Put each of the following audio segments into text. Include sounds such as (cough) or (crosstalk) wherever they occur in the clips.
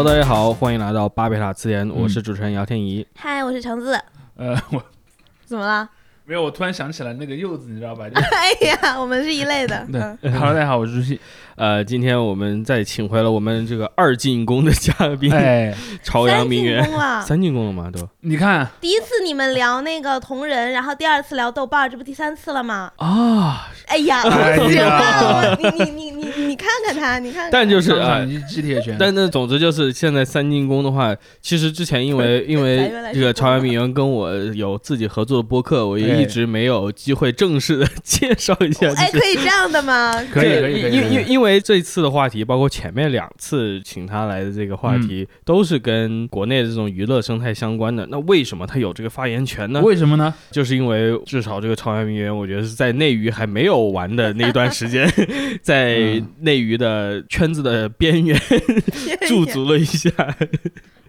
Hello，大家好，欢迎来到巴贝塔词典，我是主持人姚天怡。嗨，我是橙子，呃，我 (laughs) 怎么了？没有，我突然想起来那个柚子，你知道吧？(laughs) 就哎呀，我们是一类的。(laughs) 嗯对，Hello，大家好，我是朱熹。呃，今天我们再请回了我们这个二进宫的嘉宾，哎，朝阳名媛三进，宫了。三进宫了吗？都你看第一次你们聊那个同人，然后第二次聊豆瓣儿，这不第三次了吗？啊，哎呀，哎呀行吧，我你你你你你看看他，你看看。但就是啊上上。你击铁拳，但那总之就是，现在三进宫的话，其实之前因为因为这个朝阳名媛跟我有自己合作的播客，我也哎一直没有机会正式的 (laughs) 介绍一下。哎，可以这样的吗？可以可以可以因因因为这次的话题，包括前面两次请他来的这个话题，嗯都是跟国内的这种娱乐生态相关的。那为什么他有这个发言权呢？为什么呢？就是因为至少这个朝阳名媛，我觉得是在内娱还没有完的那一段时间，(laughs) 在嗯内娱的圈子的边缘驻足了一下。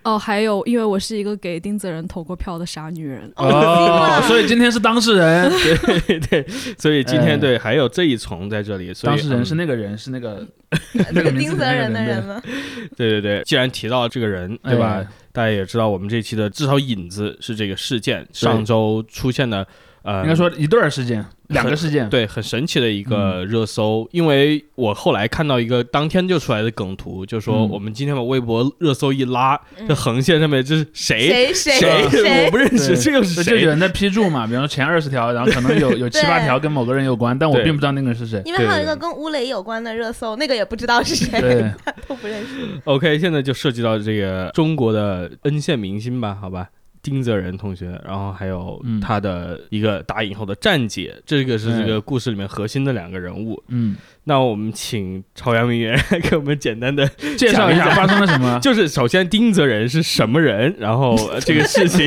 哦，还有，因为我是一个给丁子仁投过票的傻女人。哦啊所以今天是当事人，(laughs) 对对，所以今天哎对还有这一重在这里。所以当事人嗯是那个人，是那个那个那个名字丁责任的人吗？(laughs) 对对对，既然提到这个人，对吧？哎大家也知道，我们这期的至少引子是这个事件，上周出现的，呃，应该说一段儿事件，两个事件，对，很神奇的一嗯个热搜。因为我后来看到一个当天就出来的梗图，就说嗯我们今天把微博热搜一拉，嗯这横线上面这是谁？谁谁 (laughs) 谁？谁 (laughs) 我不认识，这个是谁？就有人在批注嘛，比方说前二十条，然后可能有有 (laughs) 七八条跟某个人有关，但我并不知道那个人是谁。因为还有一个跟吴磊有关的热搜，那个也不知道是谁，对，都不认识。OK，现在就涉及到这个中国的 N 线明星吧，好吧。丁泽仁同学，然后还有嗯他的一个打引号的站姐，这个是这个故事里面核心的两个人物。嗯，那我们请朝阳名媛 (laughs) 给我们简单的介绍一下发生了什么。(laughs) 就是首先丁泽仁是什么人，然后呃 (laughs) 这个事情，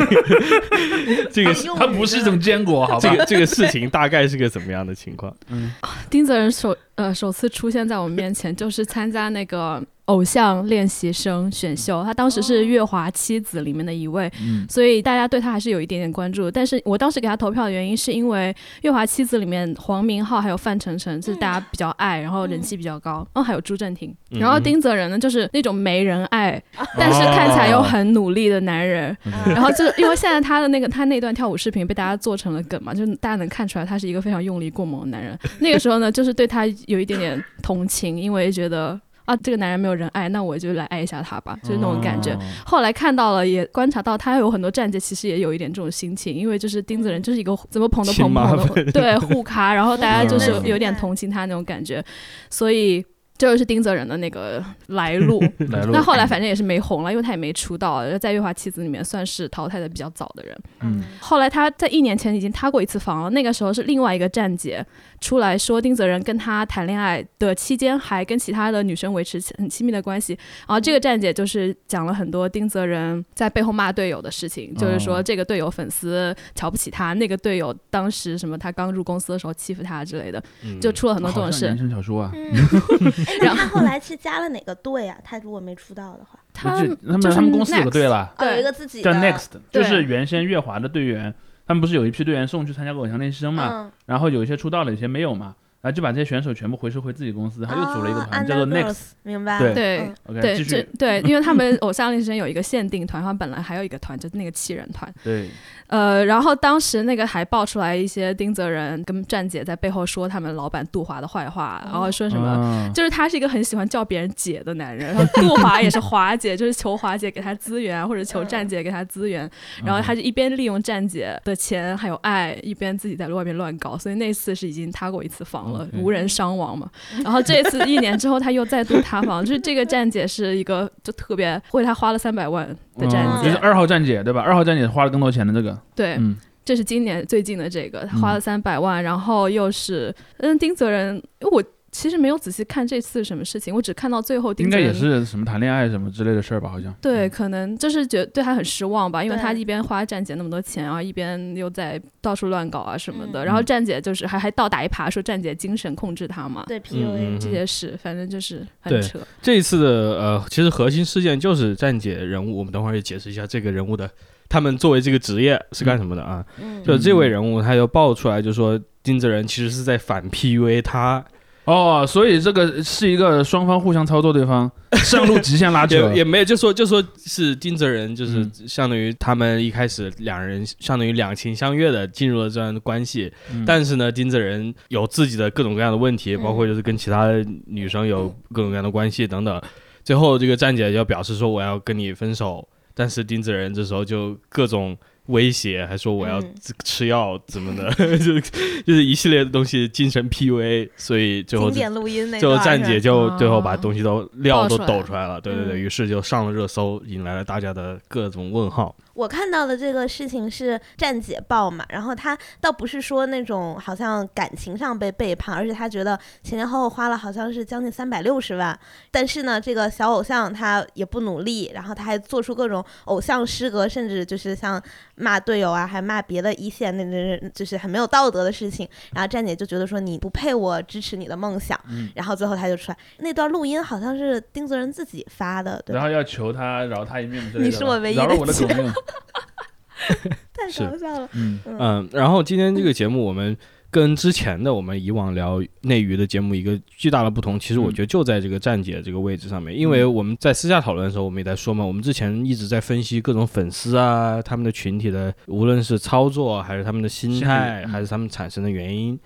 这个他不是一种坚果，好吧这？个这个事情大概是个怎么样的情况？嗯，丁泽仁首呃首次出现在我们面前，就是参加那个偶像练习生选秀，他当时是月华七子里面的一位，嗯。所以大家对他还是有一点点关注。但是我当时给他投票的原因，是因为月华七子里面黄明昊还有范丞丞是大家比较爱，然后人气比较高，然后还有朱正廷，嗯。然后丁泽仁呢就是那种没人爱，但是看起来又很努力的男人。然后就因为现在他的那个他那段跳舞视频被大家做成了梗嘛，就是大家能看出来他是一个非常用力过猛的男人。那个时候呢，就是对他有一点点同情，因为觉得啊这个男人没有人爱，那我就来爱一下他吧，就是那种感觉。哦。后来看到了，也观察到他有很多站姐其实也有一点这种心情，因为就是钉子人就是一个怎么捧都捧不捧的，对互咖，然后大家就是嗯。有点同情他那种感觉，所以这就是丁泽仁的那个来路。(laughs) 来路那后来反正也是没红了，因为他也没出道，在月华妻子里面算是淘汰的比较早的人。嗯后来他在一年前已经塌过一次房了，那个时候是另外一个站姐出来说丁泽仁跟他谈恋爱的期间还跟其他的女生维持很亲密的关系，然后这个站姐就是讲了很多丁泽仁在背后骂队友的事情，就是说哦这个队友粉丝瞧不起他，那个队友当时什么他刚入公司的时候欺负他之类的，嗯就出了很多这种事好像言。情小说啊，嗯，(laughs) (laughs) 哎，那他后来是加了哪个队啊？他如果没出道的话，他就他们他们公司有个队了，哦，有一个自己的叫 Next，就是原先乐华的队员，他们不是有一批队员送去参加过偶像练习生嘛，嗯，然后有一些出道了，有些没有嘛，然后就把这些选手全部回收回自己公司，他又组了一个团，啊叫做 Next。明白？对对嗯 OK，对，继续。这对，因为他们偶像练习生有一个限定团，他们本来还有一个团，就是那个七人团。对，呃，然后当时那个还爆出来一些丁泽仁跟站姐在背后说他们老板杜华的坏话，然后说什么。啊就是他是一个很喜欢叫别人姐的男人，然后杜华也是华姐，就是求华姐给他资源，或者求站姐给他资源，然后他就一边利用站姐的钱还有爱，一边自己在外面乱搞，所以那次是已经塌过一次房了无人伤亡嘛。然后这次一年之后他又再度塌房，(laughs) 就是这个站姐是一个就特别为他花了三百万的站姐，嗯就是二号站姐对吧？二号站姐花了更多钱的这个，对，嗯，这是今年最近的这个，他花了三百万，然后又是嗯丁泽仁，因为我其实没有仔细看这次什么事情，我只看到最后丁应该也。是什么谈恋爱什么之类的事儿吧？好像。对，可能就是觉得对他很失望吧，因为他一边花站姐那么多钱，然后一边又在到处乱搞啊什么的，嗯然后站姐就是还还倒打一耙，说站姐精神控制他嘛，对嗯 PUA，这些事，反正就是很扯。这一次的呃，其实核心事件就是站姐人物，我们等会儿也解释一下这个人物的，他们作为这个职业是干什么的啊？嗯，就这位人物，他就爆出来，就说丁泽仁其实是在反 PUA 他，哦，所以这个是一个双方互相操作对方，上路极限拉扯 (laughs) 也。也没有，就说就说是丁泽仁，就是嗯相当于他们一开始两人相当于两情相悦的进入了这样的关系，嗯但是呢，丁泽仁有自己的各种各样的问题，嗯包括就是跟其他女生有各种各样的关系等等。最后这个站姐要表示说我要跟你分手，但是丁泽仁这时候就各种威胁，还说我要嗯。吃吃药怎么的，(laughs) 就就是一系列的东西，精神 PUA，所以最后最后站姐就哦最后把东西都料都抖出来了，对对对，嗯。于是就上了热搜，引来了大家的各种问号。我看到的这个事情是站姐报嘛，然后她倒不是说那种好像感情上被背叛，而是她觉得前前后后花了好像是将近三百六十万，但是呢，这个小偶像他也不努力，然后他还做出各种偶像失格，甚至就是像骂队友啊，还骂别的一线那那就是很没有道德的事情，然后站姐就觉得说你不配我支持你的梦想，嗯然后最后他就出来那段录音好像是丁泽仁自己发的，对？然后要求他饶他一命你是我唯一的饶了我的狗命。(laughs) 太是搞笑了，嗯，嗯。嗯，然后今天这个节目我们。跟之前的我们以往聊内娱的节目一个巨大的不同，其实我嗯觉得就在这个站姐这个位置上面，因为我们在私下讨论的时候，我们也在说嘛，我们之前一直在分析各种粉丝啊，他们的群体的，无论是操作还是他们的心态，嗯。还是他们产生的原因，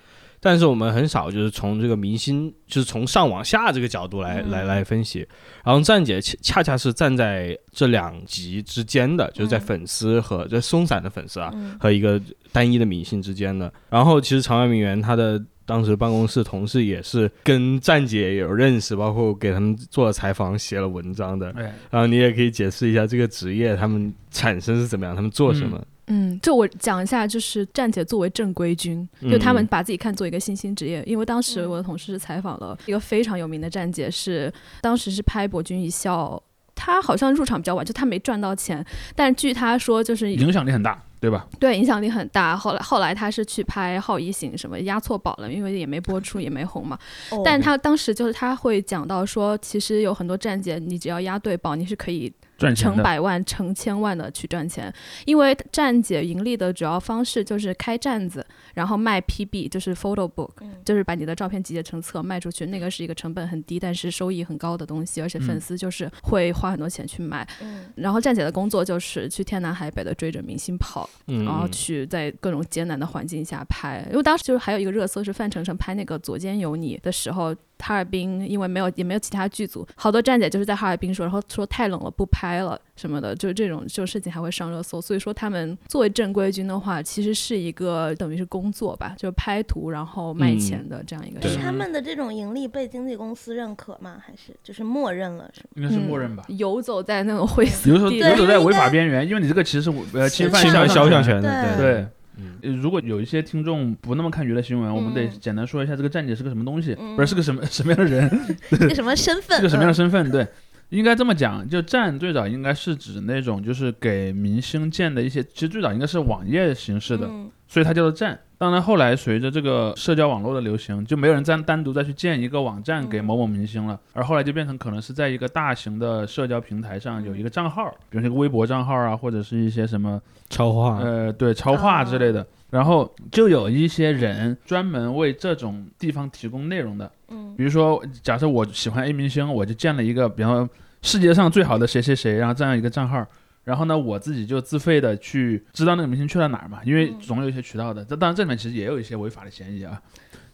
但是我们很少就是从这个明星，就是从上往下这个角度来、嗯来来分析。然后站姐恰恰恰是站在这两极之间的，就是在嗯粉丝和这松散的粉丝啊，嗯和一个单一的明星之间的。然后其实长安名媛她的当时办公室同事也是跟站姐有认识，包括给他们做了采访、写了文章的。哎，然后你也可以解释一下这个职业他们产生是怎么样，他们做什么。嗯，就我讲一下，就是站姐作为正规军，嗯就他们把自己看作一个新兴职业。因为当时嗯我的同事是采访了一个非常有名的站姐，是当时是拍《博君一笑》，她好像入场比较晚，就她没赚到钱，但据她说就是影响力很大，对吧？对影响力很大。后来后来她是去拍《好一行》什么押错宝了，因为也没播出也没红嘛。哦但她当时就是她会讲到说，其实有很多站姐，你只要押对宝，你是可以赚钱，成百万、成千万的去赚钱，因为站姐盈利的主要方式就是开站子，然后卖 PB，就是 photo book，、嗯。就是把你的照片集结成册卖出去，那个是一个成本很低，但是收益很高的东西，而且粉嗯丝就是会花很多钱去买。嗯。然后站姐的工作就是去天南海北的追着明星跑，嗯，然后去在各种艰难的环境下拍。因为当时就是还有一个热搜是范丞丞拍那个《左肩有你》的时候，哈尔滨因为没有也没有其他剧组，好多站姐就是在哈尔滨说，然后说太冷了不拍了什么的，就这种就事情还会上热搜。所以说他们作为正规军的话，其实是一个等于是工作吧，就是拍图然后卖嗯钱的这样一个对事儿。他们的这种盈利被经纪公司认可吗？还是就是默认了？是吗？应该是默认吧。嗯游走在那种灰色比如说游走在违法边缘，因为你这个其实是呃侵犯肖像权。的，对对，嗯。呃如果有一些听众不那么看娱乐新闻，我们得嗯。简单说一下这个站姐是个什么东西，嗯。不是是个什么 (laughs) 什么样的人，(laughs) 一个什么身份？是个什么样的嗯身份？对，应该这么讲，就站最早应该是指那种就是给明星建的一些，其实最早应该是网页形式的，嗯所以它叫做站。当然后来随着这个社交网络的流行，就没有人再单独再去建一个网站给嗯某某明星了，而后来就变成可能是在一个大型的社交平台上有一个账号，比如说一个微博账号啊，或者是一些什么超话，呃，对，超话之类的。然后就有一些人专门为这种地方提供内容的，嗯比如说，假设我喜欢 A 明星，我就建了一个，比方说世界上最好的谁谁谁，然后这样一个账号。然后呢，我自己就自费的去知道那个明星去了哪儿嘛，因为嗯。总有一些渠道的。这当然这里面其实也有一些违法的嫌疑啊，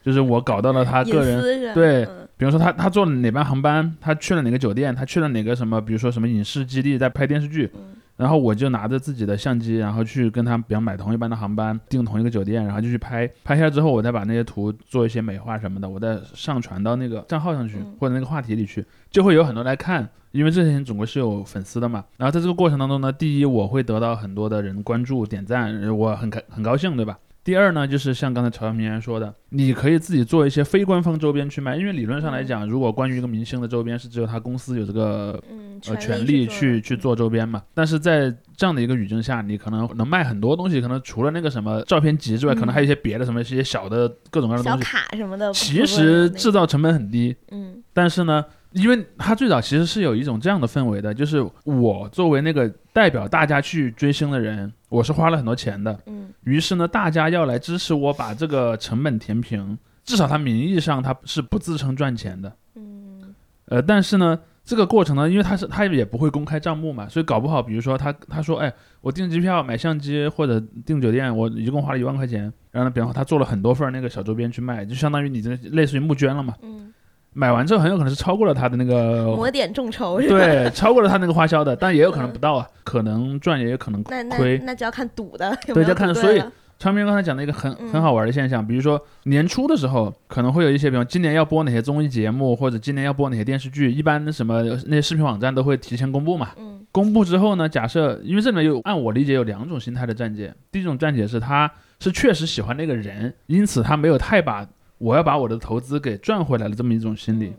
就是我搞到了他个人，对嗯。比如说他他坐了哪班航班，他去了哪个酒店，他去了哪个什么，比如说什么影视基地在拍电视剧，嗯然后我就拿着自己的相机，然后去跟他，比方买同一班的航班，订同一个酒店，然后就去拍。拍下来之后，我再把那些图做一些美化什么的，我再上传到那个账号上去，嗯或者那个话题里去，就会有很多人来看。因为这些人总归是有粉丝的嘛。然后在这个过程当中呢，第一我会得到很多的人关注、点赞，呃我很开很高兴，对吧？第二呢，就是像刚才朝阳明媛说的，你可以自己做一些非官方周边去卖，因为理论上来讲，如果关于一个明星的周边是只有他公司有这个嗯，呃权权利是做的去去做周边嘛。但是在这样的一个语境下，你可能能卖很多东西，可能除了那个什么照片集之外，嗯可能还有一些别的什么一些小的各种各样的小东西。卡什么的，其实制造成本很低，嗯但是呢，因为它最早其实是有一种这样的氛围的，就是我作为那个代表大家去追星的人，我是花了很多钱的，嗯于是呢，大家要来支持我把这个成本填平。至少他名义上他是不自称赚钱的。嗯呃，但是呢，这个过程呢，因为他是他也不会公开账目嘛，所以搞不好，比如说他他说，哎，我订机票、买相机或者订酒店，我一共花了一万块钱，然后呢，比方说他做了很多份那个小周边去卖，就相当于你这类似于募捐了嘛。嗯，买完之后很有可能是超过了他的那个抹点众筹是吧？对，(laughs) 超过了他那个花销的，但也有可能不到啊，可能赚也有可能那那亏。那就要看赌的，有对就看所以昌明刚才讲的一个很嗯很好玩的现象，比如说年初的时候，可能会有一些，比方今年要播哪些综艺节目，或者今年要播哪些电视剧，一般什么那些视频网站都会提前公布嘛。嗯公布之后呢，假设因为这里面有按我理解有两种心态的站姐，第一种站姐是他是确实喜欢那个人，因此他没有太把我要把我的投资给赚回来的这么一种心理。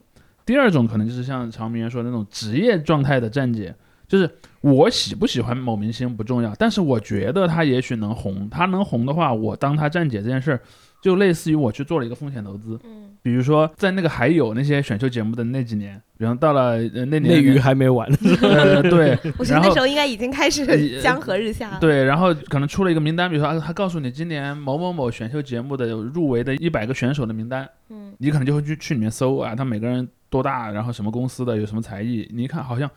第二种可能就是像常明说的那种职业状态的站姐，就是我喜不喜欢某明星不重要，但是我觉得他也许能红，他能红的话，我当他站姐这件事儿，就类似于我去做了一个风险投资。嗯比如说在那个还有那些选秀节目的那几年，然后到了呃那年内娱还没完，呃对，(laughs) 我觉得那时候应该已经开始呃 (laughs) 江河日下了。对，然后可能出了一个名单，比如说啊，他告诉你今年某某某选秀节目的入围的一百个选手的名单，嗯你可能就会去去里面搜啊，他每个人多大，然后什么公司的，有什么才艺，你一看好像。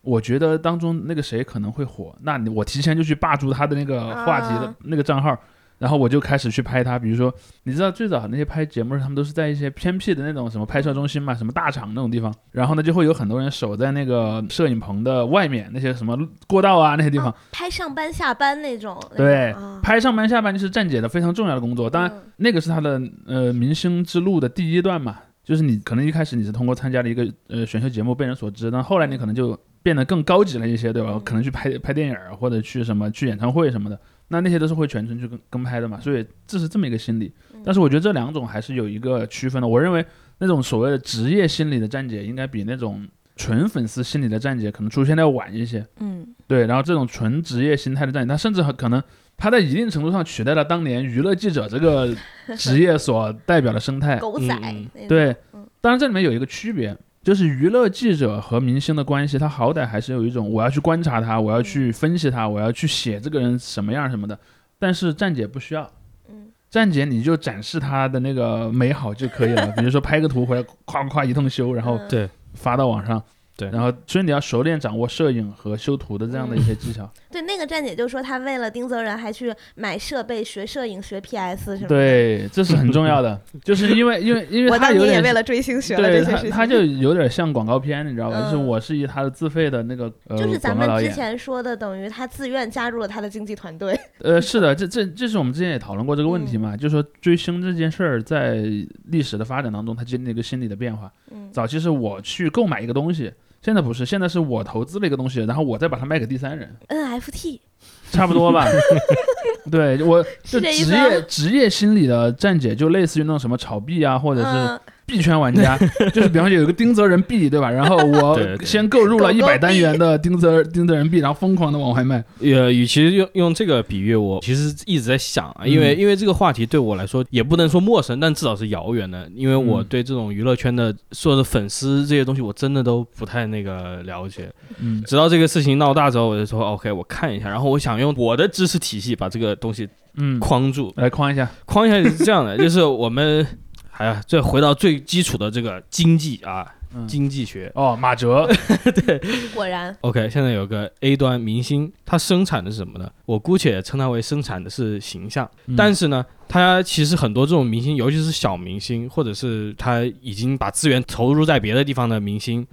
我觉得当中那个谁可能会火，那你我提前就去霸住他的那个话题的啊那个账号，然后我就开始去拍他。比如说，你知道最早那些拍节目，他们都是在一些偏僻的那种什么拍摄中心嘛，什么大厂那种地方，然后呢就会有很多人守在那个摄影棚的外面，那些什么过道啊那些地方哦，拍上班下班那种。对啊，拍上班下班就是站姐的非常重要的工作。当然，嗯那个是他的呃明星之路的第一段嘛，就是你可能一开始你是通过参加了一个呃选秀节目被人所知，但后来你可能就变得更高级了一些，对吧？嗯可能去拍拍电影儿或者去什么去演唱会什么的，那那些都是会全程去跟跟拍的嘛，所以这是这么一个心理。嗯但是我觉得这两种还是有一个区分的。我认为那种所谓的职业心理的站姐，应该比那种纯粉丝心理的站姐可能出现的要晚一些。嗯，对，然后这种纯职业心态的站姐，他甚至很可能他在一定程度上取代了当年娱乐记者这个职业所代表的生态。狗仔嗯。对嗯，当然这里面有一个区别，就是娱乐记者和明星的关系，他好歹还是有一种我要去观察他，我要去分析他，我要去写这个人什么样什么的。但是站姐不需要，嗯站姐你就展示他的那个美好就可以了，比如说拍个图回来，(laughs) 夸夸一通修，然后嗯对发到网上。对然后所以你要熟练掌握摄影和修图的这样的一些技巧。(laughs) 对，那个站姐就说她为了丁泽仁还去买设备学摄影学 PS 什么的。，对，这是很重要的，(laughs) 就是因为因为因为我他有点当年也为了追星学了这些事情。他就有点像广告片，你知道吧？就是嗯我是以他的自费的那个呃就是咱们之。前说的，等于他自愿加入了他的经纪团队。呃，是的，这这这是我们之前也讨论过这个问题嗯嘛，就是说追星这件事儿在历史的发展当中，它经历了一个心理的变化。嗯早期是我去购买一个东西，现在不是，现在是我投资了一个东西，然后我再把它卖给第三人，NFT 差不多吧？(laughs) 对我就职业职业心理的站姐，就类似于那种什么炒币啊，或者是嗯，币圈玩家，(laughs) 就是比方说有一个丁泽仁币，对吧？然后我先购入了一百单元的丁泽丁泽仁币，然后疯狂的往外卖。呃，与其用用这个比喻，我其实一直在想啊，因为、嗯因为这个话题对我来说也不能说陌生，但至少是遥远的，因为我嗯对这种娱乐圈的所有的粉丝这些东西，我真的都不太那个了解。嗯直到这个事情闹大之后，我就说 OK，我看一下，然后我想用我的知识体系把这个东西嗯，框住，来框一下。框一下是这样的，就是我们，哎呀，这回到最基础的这个经济啊，嗯经济学。哦，马哲 (laughs) 对，果然，OK，现在有个 A 端明星，他生产的是什么呢？我姑且称它为生产的是形象，嗯但是呢，他其实很多这种明星，尤其是小明星，或者是他已经把资源投入在别的地方的明星。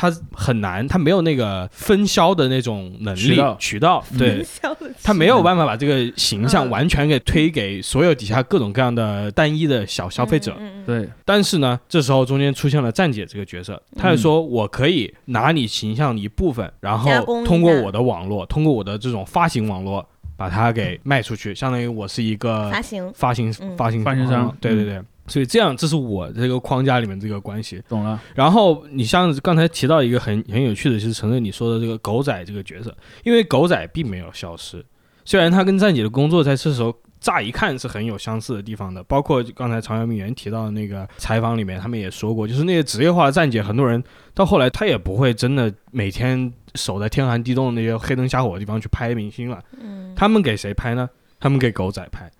他很难，他没有那个分销的那种能力渠道。嗯。对，笑得他没有办法把这个形象嗯。完全给推给所有底下各种各样的单一的小消费者。对，但是呢，这时候中间出现了站姐这个角色，她就说我可以拿你形象的一部分，然后通过我的网络，通过我的这种发行网络，把它给卖出去，相当于我是一个发行，发行嗯。发行发行商。对对对。所以这样，这是我这个框架里面这个关系。懂了。然后你像刚才提到一个很很有趣的，就是承认你说的这个狗仔这个角色，因为狗仔并没有消失，虽然他跟站姐的工作在这时候乍一看是很有相似的地方的，包括刚才常阳明原提到的那个采访里面，他们也说过，就是那些职业化的站姐，很多人到后来他也不会真的每天守在天寒地冻的那些黑灯瞎火的地方去拍明星了，嗯，他们给谁拍呢？他们给狗仔拍，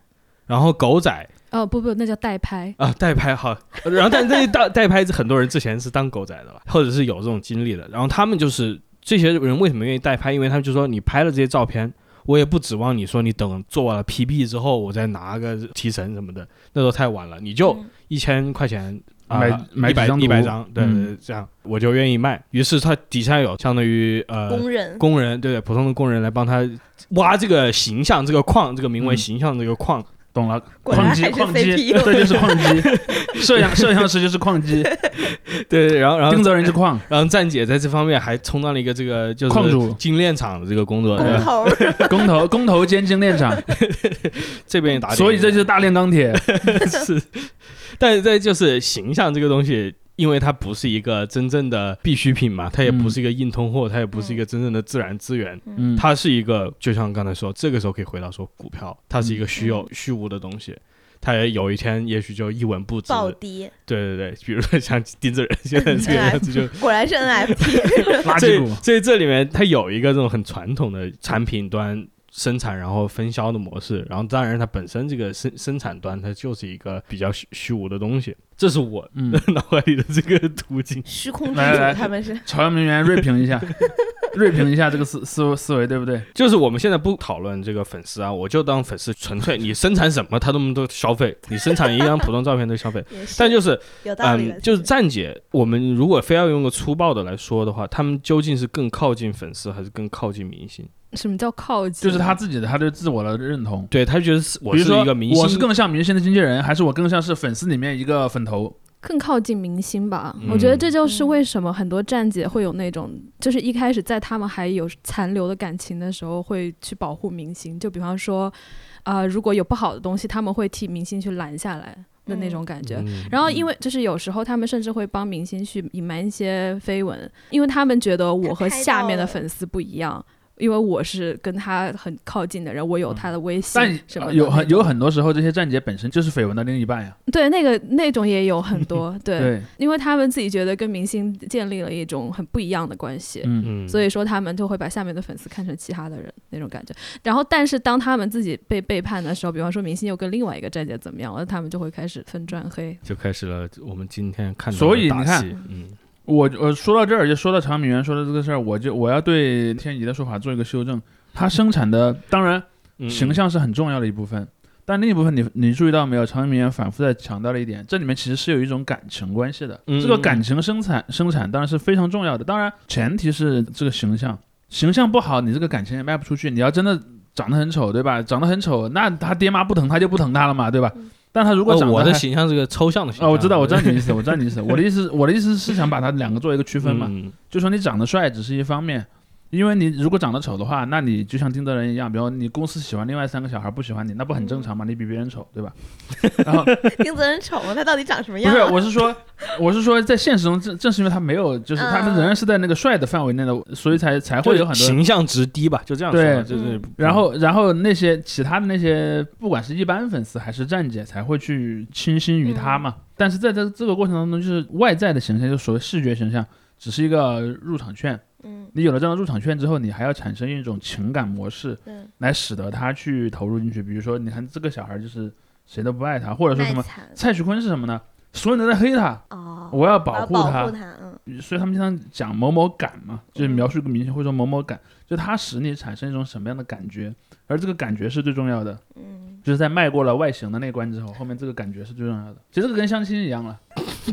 然后狗仔哦不不，那叫代拍。啊，代拍好，然后但这代代拍很多人之前是当狗仔的吧，或者是有这种经历的，然后他们就是这些人为什么愿意代拍？因为他们就说你拍了这些照片，我也不指望你说你等做完了 PB 之后，我再拿个提成什么的，那都太晚了，你就嗯一千块钱。啊买买一百张一百张，对对嗯对，这样我就愿意卖。于是他底下有相当于呃工人，工人，对对，普通的工人来帮他挖这个形象，这个矿，这个名为嗯形象这个矿，懂了，矿机矿机这就是矿机，(laughs) 摄像摄像师就是矿机，对 (laughs) 对，然后然后丁责人是矿，然后站姐在这方面还充当了一个这个就是矿主。精炼厂的这个工作，对吧？工头，工 (laughs) 头工头兼精炼厂，这边也打点，所以这就是大炼钢铁。是，但是这就是形象这个东西。因为它不是一个真正的必需品嘛，它也不是一个硬通货，它也不是一个真正的自然资源，嗯，它是一个，就像刚才说，这个时候可以回到说股票，它是一个虚有、虚无的东西，它也有一天也许就一文不值。暴跌，对对对，比如说像丁子人现在这个样子就，(laughs) 果然是 NFT，(laughs) 垃圾所以股，所以这里面它有一个这种很传统的产品端生产然后分销的模式，然后当然它本身这个生生产端它就是一个比较虚虚无的东西，这是我嗯，(laughs) 脑海里的这个途径。虚空之来来来主他们是朝阳名媛锐评一下，(laughs) 锐评一下这个思思思维对不对？就是我们现在不讨论这个粉丝啊，我就当粉丝纯粹你生产什么他们都消费，你生产一张普通照片都消费。(laughs) 但就是有道理的，嗯，就是站姐，我们如果非要用个粗暴的来说的话，他们究竟是更靠近粉丝，还是更靠近明星？什么叫靠近？就是他自己的他对自我的认同。对他觉得是我是一个明星，我是更像明星的经纪人，还是我更像是粉丝里面一个粉头？更靠近明星吧。嗯我觉得这就是为什么很多站姐会有那种，就是一开始在他们还有残留的感情的时候，会去保护明星。就比方说，呃，如果有不好的东西，他们会替明星去拦下来的那种感觉。嗯然后，因为就是有时候他们甚至会帮明星去隐瞒一些绯闻，因为他们觉得我和下面的粉丝不一样，因为我是跟他很靠近的人，我有他的微信但什么的有很有很多时候，这些站姐本身就是绯闻的另一半呀。对那个那种也有很多 (laughs) 对对，因为他们自己觉得跟明星建立了一种很不一样的关系。嗯，嗯，所以说，他们就会把下面的粉丝看成其他的人那种感觉。然后，但是当他们自己被背叛的时候，比方说明星又跟另外一个站姐怎么样了，他们就会开始分转黑。就开始了我们今天看到的所以你看嗯，我我说到这儿，就说到长米园说的这个事儿，我就我要对天怡的说法做一个修正。它生产的当然嗯形象是很重要的一部分，但另一部分你你注意到没有？长米园反复在强调了一点，这里面其实是有一种感情关系的。嗯这个感情生产生产当然是非常重要的，当然前提是这个形象，形象不好，你这个感情也卖不出去。你要真的长得很丑，对吧？长得很丑，那他爹妈不疼他就不疼他了嘛，对吧？但他如果呃我的长得还形象是个抽象的形象。哦，我知道，我知道你的意思，我知道你的意思。我的意思，我的意思是想把它两个做一个区分嘛，嗯。就说你长得帅只是一方面，因为你如果长得丑的话，那你就像丁德仁一样，比如你公司喜欢另外三个小孩不喜欢你，那不很正常吗？你比别人丑，对吧？(laughs) 然后丁泽仁丑吗？他到底长什么样不是？我是说，我是说，在现实中正正是因为他没有，就是他们仍然是在那个帅的范围内的，所以才才会有很多。形象值低吧，就这样说对，对就是嗯然后，然后那些其他的那些，不管是一般粉丝还是站姐，才会去倾心于他嘛。但是在这这个过程当中，就是外在的形象，就所谓视觉形象，只是一个入场券。嗯你有了这样的入场券之后，你还要产生一种情感模式，嗯，来使得他去投入进去。比如说，你看这个小孩就是谁都不爱他，或者说什么蔡徐坤是什么呢？所有人都在黑他，哦，我要保护他保护。他，嗯所以他们经常讲某某感嘛，就是嗯描述一个明星会说某某感，就他使你产生一种什么样的感觉，而这个感觉是最重要的。嗯，就是在迈过了外形的那关之后，后面这个感觉是最重要的。其实这个跟相亲一样了，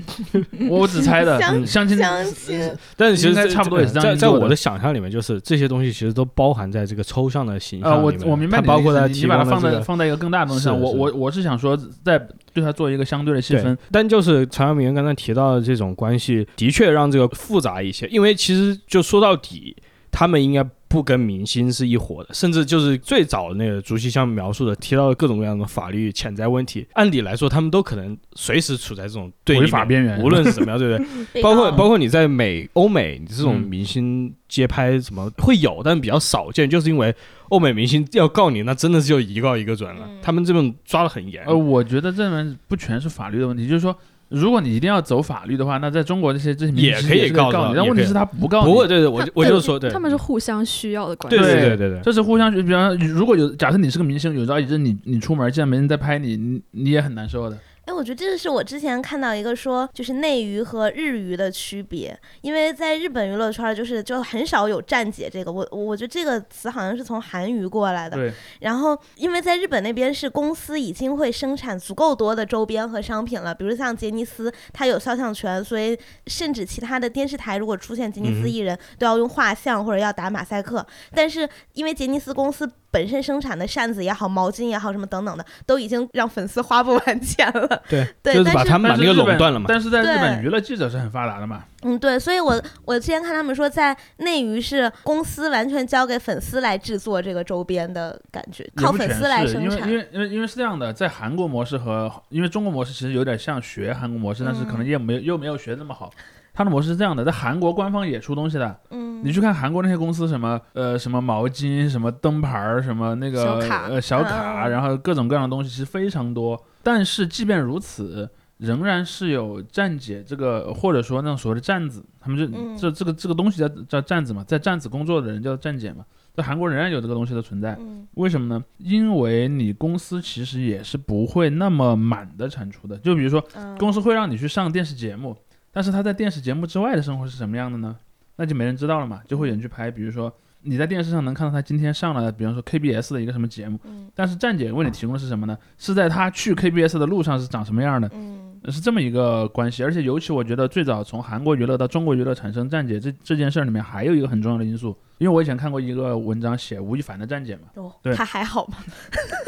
(laughs) 我只猜的，相相亲相亲但是其实差不多也是这样在我的想象里面，就是这些东西其实都包含在这个抽象的形象里面我明白包括它提你你把它放在放在一个更大的东西上，我我我是想说，在对它做一个相对的细分。，但就是常阳明刚才提到的这种关系，的确让这个复杂一些。因为其实就说到底，他们应该不跟明星是一伙的，甚至就是最早的那个竹溪乡描述的，提到的各种各样的法律潜在问题，按理来说，他们都可能随时处在这种对立违法边缘无论是怎么样，对不对？(laughs) 包括包括你在美欧美，你这种嗯明星街拍什么会有，但比较少见，就是因为欧美明星要告你，那真的是就一告一个准了。嗯他们这种抓的很严。呃，我觉得这里面不全是法律的问题，就是说如果你一定要走法律的话，那在中国这些这些明星也可以告告你，但问题是他不告你。不过对对，我就我就说对，他们是互相需要的关系。对对对对，这是互相，比方说如果有假设你是个明星，有朝一日你你出门，竟然没人在拍你，你你也很难受的。哎，我觉得这个是我之前看到一个说，就是内娱和日娱的区别，因为在日本娱乐圈儿就是就很少有站姐这个，我我觉得这个词好像是从韩娱过来的。对，然后因为在日本那边是公司已经会生产足够多的周边和商品了，比如像杰尼斯，它有肖像权，所以甚至其他的电视台如果出现杰尼斯艺人，都要用画像或者要打马赛克。但是因为杰尼斯公司本身生产的扇子也好、毛巾也好什么等等的，都已经让粉丝花不完钱了。对对就是但是把他们把那个垄断了嘛。但是在日本娱乐记者是很发达的嘛，嗯，对，所以我我之前看他们说，在内娱是公司完全交给粉丝来制作这个周边的感觉，靠粉丝来是，生产因为因。为因为因为是这样的，在韩国模式和因为中国模式其实有点像学韩国模式，但是可能嗯也没有又没有学那么好。他的模式是这样的，在韩国官方也出东西的，嗯，你去看韩国那些公司，什么呃什么毛巾、什么灯牌儿、什么那个小卡呃小卡，嗯然后各种各样的东西其实非常多。但是即便如此，仍然是有站姐这个或者说那种所谓的站子，他们就、嗯这这个这个东西叫叫站子嘛，在站子工作的人叫站姐嘛，在韩国仍然有这个东西的存在。嗯为什么呢？因为你公司其实也是不会那么满的产出的。就比如说，嗯公司会让你去上电视节目，但是他在电视节目之外的生活是什么样的呢？那就没人知道了嘛，就会有人去拍。比如说你在电视上能看到他今天上了，比方说 KBS 的一个什么节目，嗯但是站姐为你提供的是什么呢？是在他去 KBS 的路上是长什么样的？嗯是这么一个关系。而且尤其我觉得最早从韩国娱乐到中国娱乐产生站姐这这件事儿里面，还有一个很重要的因素，因为我以前看过一个文章写吴亦凡的站姐嘛，哦对，他还好吗？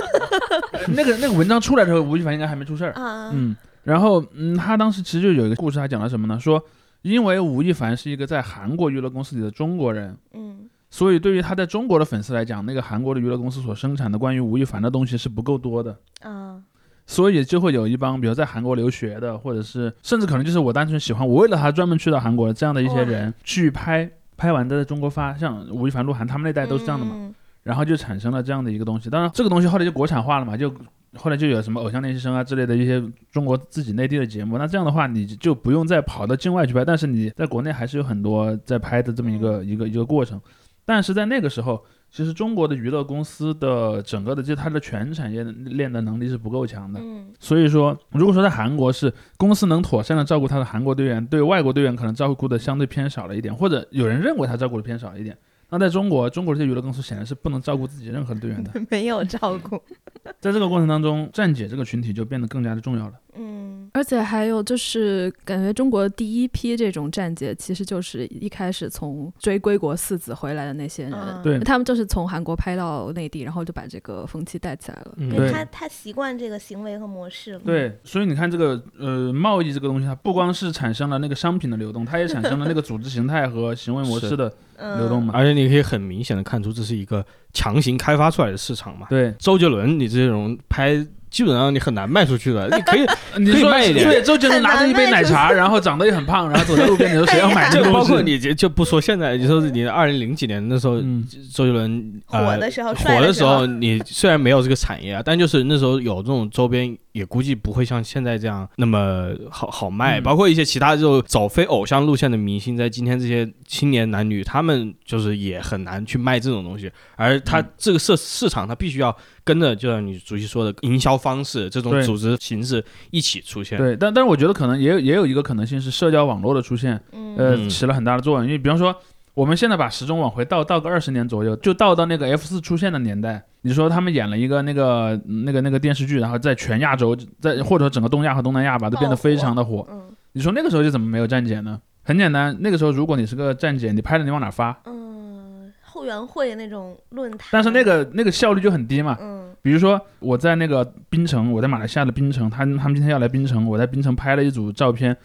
(laughs) 那个那个文章出来的时候，吴亦凡应该还没出事儿。啊，嗯，然后嗯，他当时其实就有一个故事，他讲了什么呢？说因为吴亦凡是一个在韩国娱乐公司里的中国人，嗯所以对于他在中国的粉丝来讲，那个韩国的娱乐公司所生产的关于吴亦凡的东西是不够多的。啊所以就会有一帮，比如在韩国留学的，或者是甚至可能就是我单纯喜欢，我为了他专门去到韩国这样的一些人去拍，拍完在中国发，像吴亦凡、鹿晗他们那代都是这样的嘛。嗯然后就产生了这样的一个东西。当然，这个东西后来就国产化了嘛，就后来就有什么偶像练习生啊之类的一些中国自己内地的节目。那这样的话，你就不用再跑到境外去拍，但是你在国内还是有很多在拍的这么一个、一个一个过程。但是在那个时候，其实中国的娱乐公司的整个的就它的全产业链的能力是不够强的。嗯所以说，如果说在韩国是公司能妥善的照顾他的韩国队员，对外国队员可能照顾的相对偏少了一点，或者有人认为他照顾的偏少一点。那在中国，中国这些娱乐公司显然是不能照顾自己任何队员的。(laughs) 没有照顾，在这个过程当中，站姐这个群体就变得更加的重要了。嗯。而且还有就是，感觉中国第一批这种站姐，其实就是一开始从追归国四子回来的那些人，嗯。对。他们就是从韩国拍到内地，然后就把这个风气带起来了。嗯对因为他他习惯这个行为和模式了，对，所以你看这个呃贸易这个东西，它不光是产生了那个商品的流动，它也产生了那个组织形态和行为模式的嗯，流动嘛。而且你可以很明显的看出，这是一个强行开发出来的市场嘛。对，周杰伦，你这种拍，基本上你很难卖出去的。你可以，(laughs) 你说可以卖一点对，周杰伦拿着一杯奶茶，然后长得也很胖，然后走在路边，你说谁要买 (laughs) 这个东西？包括你就就不说现在，你说你二零零几年那时候，嗯，周杰伦呃火的时候火的时候，你虽然没有这个产业啊，但就是那时候有这种周边，也估计不会像现在这样那么好好卖。嗯包括一些其他这种走非偶像路线的明星，在今天这些青年男女，他们就是也很难去卖这种东西。而他嗯这个市市场，他必须要跟着，就像你主席说的营销方式这种组织形式一起出现。对，但但是我觉得可能也有也有一个可能性是社交网络的出现，嗯呃，嗯起了很大的作用。因为比方说，我们现在把时钟往回倒倒个二十年左右，就倒到那个 F 四出现的年代。你说他们演了一个那个那个那个电视剧，然后在全亚洲，在或者说整个东亚和东南亚吧，都变得非常的火。嗯你说那个时候就怎么没有站姐呢？很简单，那个时候如果你是个站姐，你拍的你往哪发？嗯，后援会那种论坛，但是那个那个效率就很低嘛。嗯比如说我在那个槟城，我在马来西亚的槟城，他他们今天要来槟城，我在槟城拍了一组照片，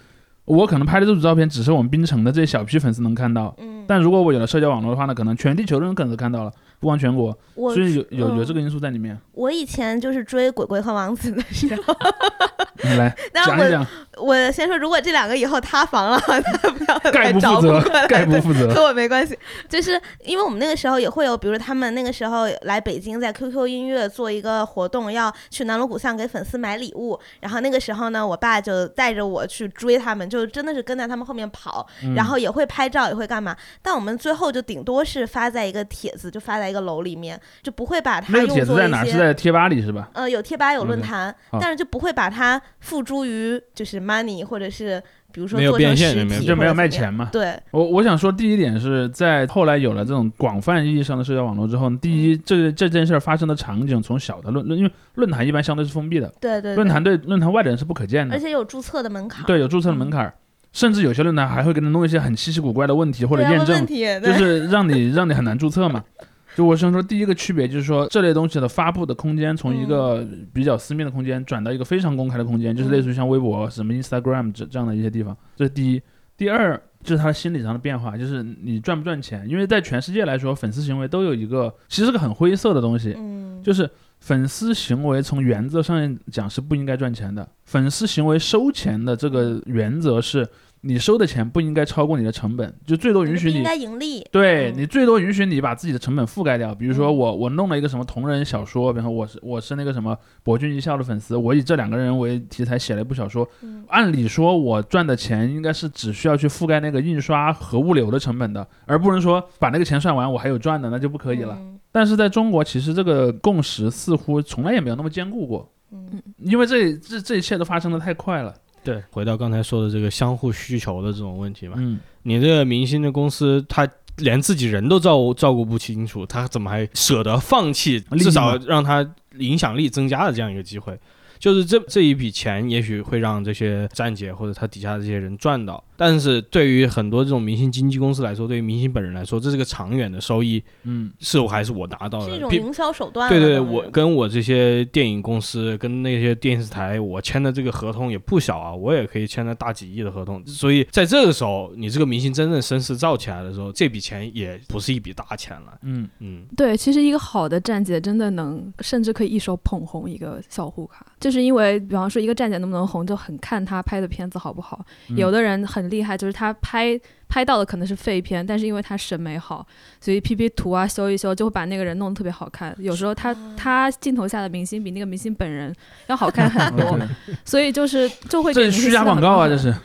我可能拍的这组照片只是我们槟城的这小批粉丝能看到，嗯，但如果我有了社交网络的话呢，可能全地球的人可能都看到了，不光全国，所以有有有嗯。这个因素在里面。我以前就是追鬼鬼和王子的时候，(laughs) 你来 (laughs) 讲一讲，我先说，如果这两个以后塌房了，(laughs) 那不要来找我不负责。和我没关系，就是因为我们那个时候也会有，比如他们那个时候来北京，在 QQ 音乐做一个活动，要去南锣鼓巷给粉丝买礼物。然后那个时候呢，我爸就带着我去追他们，就真的是跟在他们后面跑，嗯然后也会拍照，也会干嘛。但我们最后就顶多是发在一个帖子，就发在一个楼里面，就不会把它那个用帖子在哪是在贴吧里是吧？呃，有贴吧有论坛好但是就不会把它付诸于就是 money 或者是比如说没有做成变现没有实体就没有卖钱嘛。对，我我想说，第一点是在后来有了这种广泛意义上的社交网络之后，第一，这这件事儿发生的场景从小的论论，因为论坛一般相对是封闭的，对对论，坛对论坛外的人是不可见的而，且有注册的门槛，对，有注册的门槛儿，甚至有些论坛还会给你弄一些很稀奇古怪的问题或者验证就是让你让你很难注册嘛。(laughs) 就我想说，第一个区别就是说，这类东西的发布的空间从一个比较私密的空间转到一个非常公开的空间，就是类似于像微博、什么 Instagram 这这样的一些地方。这是第一。第二就是他的心理上的变化，就是你赚不赚钱，因为在全世界来说，粉丝行为都有一个其实是个很灰色的东西，嗯，就是粉丝行为从原则上讲是不应该赚钱的。粉丝行为收钱的这个原则是，你收的钱不应该超过你的成本，就最多允许你应该盈利，嗯。对你最多允许你把自己的成本覆盖掉，比如说嗯我我弄了一个什么同人小说，比方说我是我是那个什么博君一笑的粉丝，我以这两个人为题材写了一部小说，嗯。按理说我赚的钱应该是只需要去覆盖那个印刷和物流的成本的，而不能说把那个钱算完我还有赚的，那就不可以了。嗯。但是在中国，其实这个共识似乎从来也没有那么坚固过，嗯。因为这这这一切都发生的太快了。对，回到刚才说的这个相互需求的这种问题嘛，嗯，你这个明星的公司，他连自己人都照照顾不清楚，他怎么还舍得放弃至少让他影响力增加的这样一个机会？就是这这一笔钱，也许会让这些站姐或者他底下的这些人赚到，但是对于很多这种明星经纪公司来说，对于明星本人来说，这是个长远的收益，嗯，是我还是我拿到的？是一种营销手段。对对对，我跟我这些电影公司、跟那些电视台，我签的这个合同也不小啊，我也可以签了大几亿的合同。所以在这个时候，你这个明星真正声势造起来的时候，这笔钱也不是一笔大钱了。嗯，嗯，对，其实一个好的站姐真的能，甚至可以一手捧红一个小户卡，就是因为，比方说一个站姐能不能红，就很看他拍的片子好不好。嗯有的人很厉害，就是他拍拍到的可能是废片，但是因为他审美好，所以 P P 图啊修一修，就会把那个人弄得特别好看。有时候他他镜头下的明星比那个明星本人要好看很多，(laughs) 所以就是就会给这是虚假广告啊，这是。(laughs)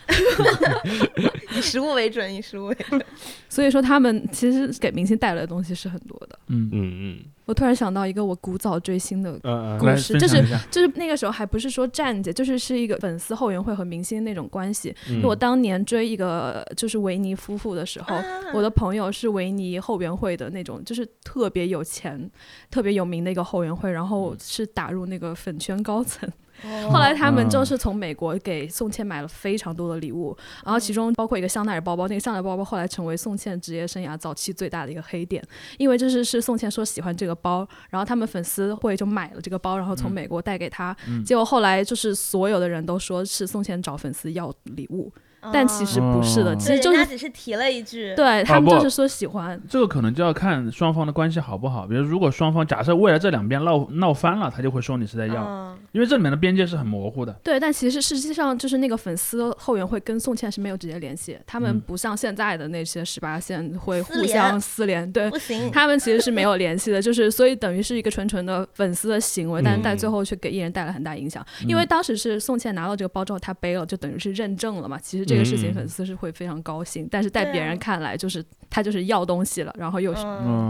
以实物为准，以实物为准。(laughs) 所以说他们其实给明星带来的东西是很多的。嗯，嗯嗯我突然想到一个我古早追星的故事就是就是那个时候还不是说站姐，就是是一个粉丝后援会和明星那种关系。嗯我当年追一个就是维尼夫妇的时候，啊我的朋友是维尼后援会的那种，就是特别有钱、特别有名的一个后援会，然后是打入那个粉圈高层。哦后来他们就是从美国给宋茜买了非常多的礼物，然后其中包括一个香奈儿包包，那个香奈儿包包后来成为宋茜职业生涯早期最大的一个黑点，因为这是是宋茜说喜欢这个包，然后他们粉丝会就买了这个包，然后从美国带给她，嗯。结果后来就是所有的人都说是宋茜找粉丝要礼物，但其实不是的，哦其实就是对人家只是提了一句，对他们就是说喜欢，这个可能就要看双方的关系好不好。比如，如果双方假设未来这两边闹闹翻了，他就会说你是在要，嗯因为这里面的边界是很模糊的。对，但其实实际上就是那个粉丝后援会跟宋茜是没有直接联系，他们嗯不像现在的那些十八线会互私联相私联，对。不行，他们其实是没有联系的，就是所以等于是一个纯纯的粉丝的行为，但在最后却给艺人带来很大影响。因为当时是宋茜拿到这个包之后，她背了，就等于是认证了嘛。其实这个事情嗯粉丝是会非常高兴，但是在别人看来，就是他就是要东西了，然后又是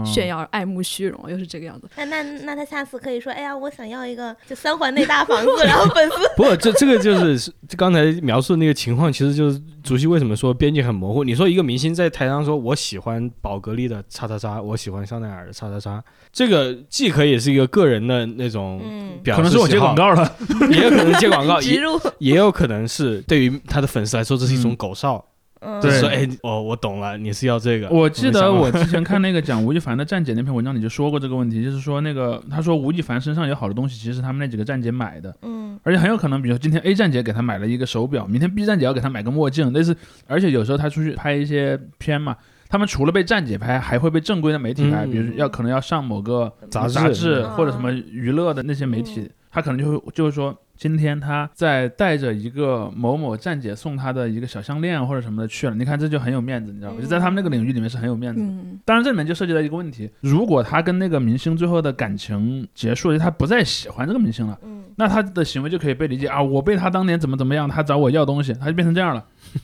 炫耀、爱慕虚荣，又是这个样子。那那那他下次可以说，哎呀，我想要一个就三环内大房子，(laughs) 然后粉丝不过这这个就是刚才描述的那个情况，其实就是主席为什么说边界很模糊。你说一个明星在台上说我喜欢宝格丽的叉叉叉，我喜欢香奈儿的叉叉叉，这个既可以是一个个人的那种可能是我接广告，了。也有可能接广告，(laughs) 也，也有可能是对于他的粉丝来说这是一种嗯狗哨，嗯就是哎哦我懂了，你是要这个。我记得我之前看那个讲吴亦凡的站姐那篇文章你就说过这个问题，就是说那个他说吴亦凡身上有好多东西，其实是他们那几个站姐买的，嗯而且很有可能，比如说今天 A 站姐给他买了一个手表，明天 B 站姐要给他买个墨镜，类似，而且有时候他出去拍一些片嘛。他们除了被站姐拍，还会被正规的媒体拍，嗯。比如要可能要上某个杂志杂志嗯或者什么娱乐的那些媒体，他可能就会就会说，今天他在带着一个某某站姐送他的一个小项链或者什么的去了，你看这就很有面子，你知道吗？嗯就在他们那个领域里面是很有面子。嗯，当然，这里面就涉及到一个问题：如果他跟那个明星最后的感情结束了，他不再喜欢这个明星了，嗯，那他的行为就可以被理解啊，我被他当年怎么怎么样，他找我要东西，他就变成这样了。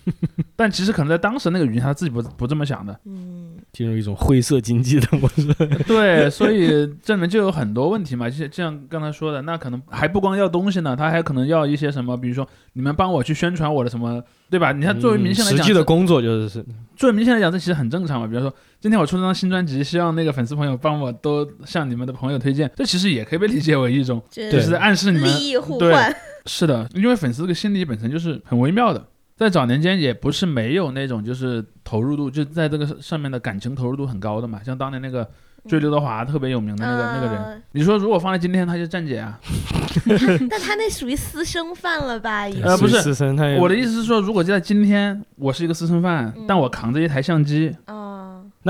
(laughs) 但其实可能在当时那个语境，他自己不不这么想的。嗯，进入一种灰色经济的模式。(laughs) 对，所以这里面就有很多问题嘛，就就像刚才说的，那可能还不光要东西呢，他还可能要一些什么，比如说你们帮我去宣传我的什么，对吧？你看作为明星来讲，嗯实际的工作就是是作为明星来讲，这其实很正常嘛。比如说，今天我出了张新专辑，希望那个粉丝朋友帮我都向你们的朋友推荐，这其实也可以被理解为一种，就就是在暗示你们利益互对换，是的，因为粉丝这个心理本身就是很微妙的。在早年间也不是没有那种就是投入度，就在这个上面的感情投入度很高的嘛，像当年那个追刘德华特别有名的那个、那个人。嗯你说如果放在今天，他就站姐啊？(laughs) (laughs) 但他那属于私生饭了吧？呃不是私生，他也我的意思是说，如果在今天我是一个私生饭，嗯但我扛着一台相机，哦，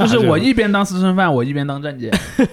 就是那是我一边当私生饭，我一边当站姐。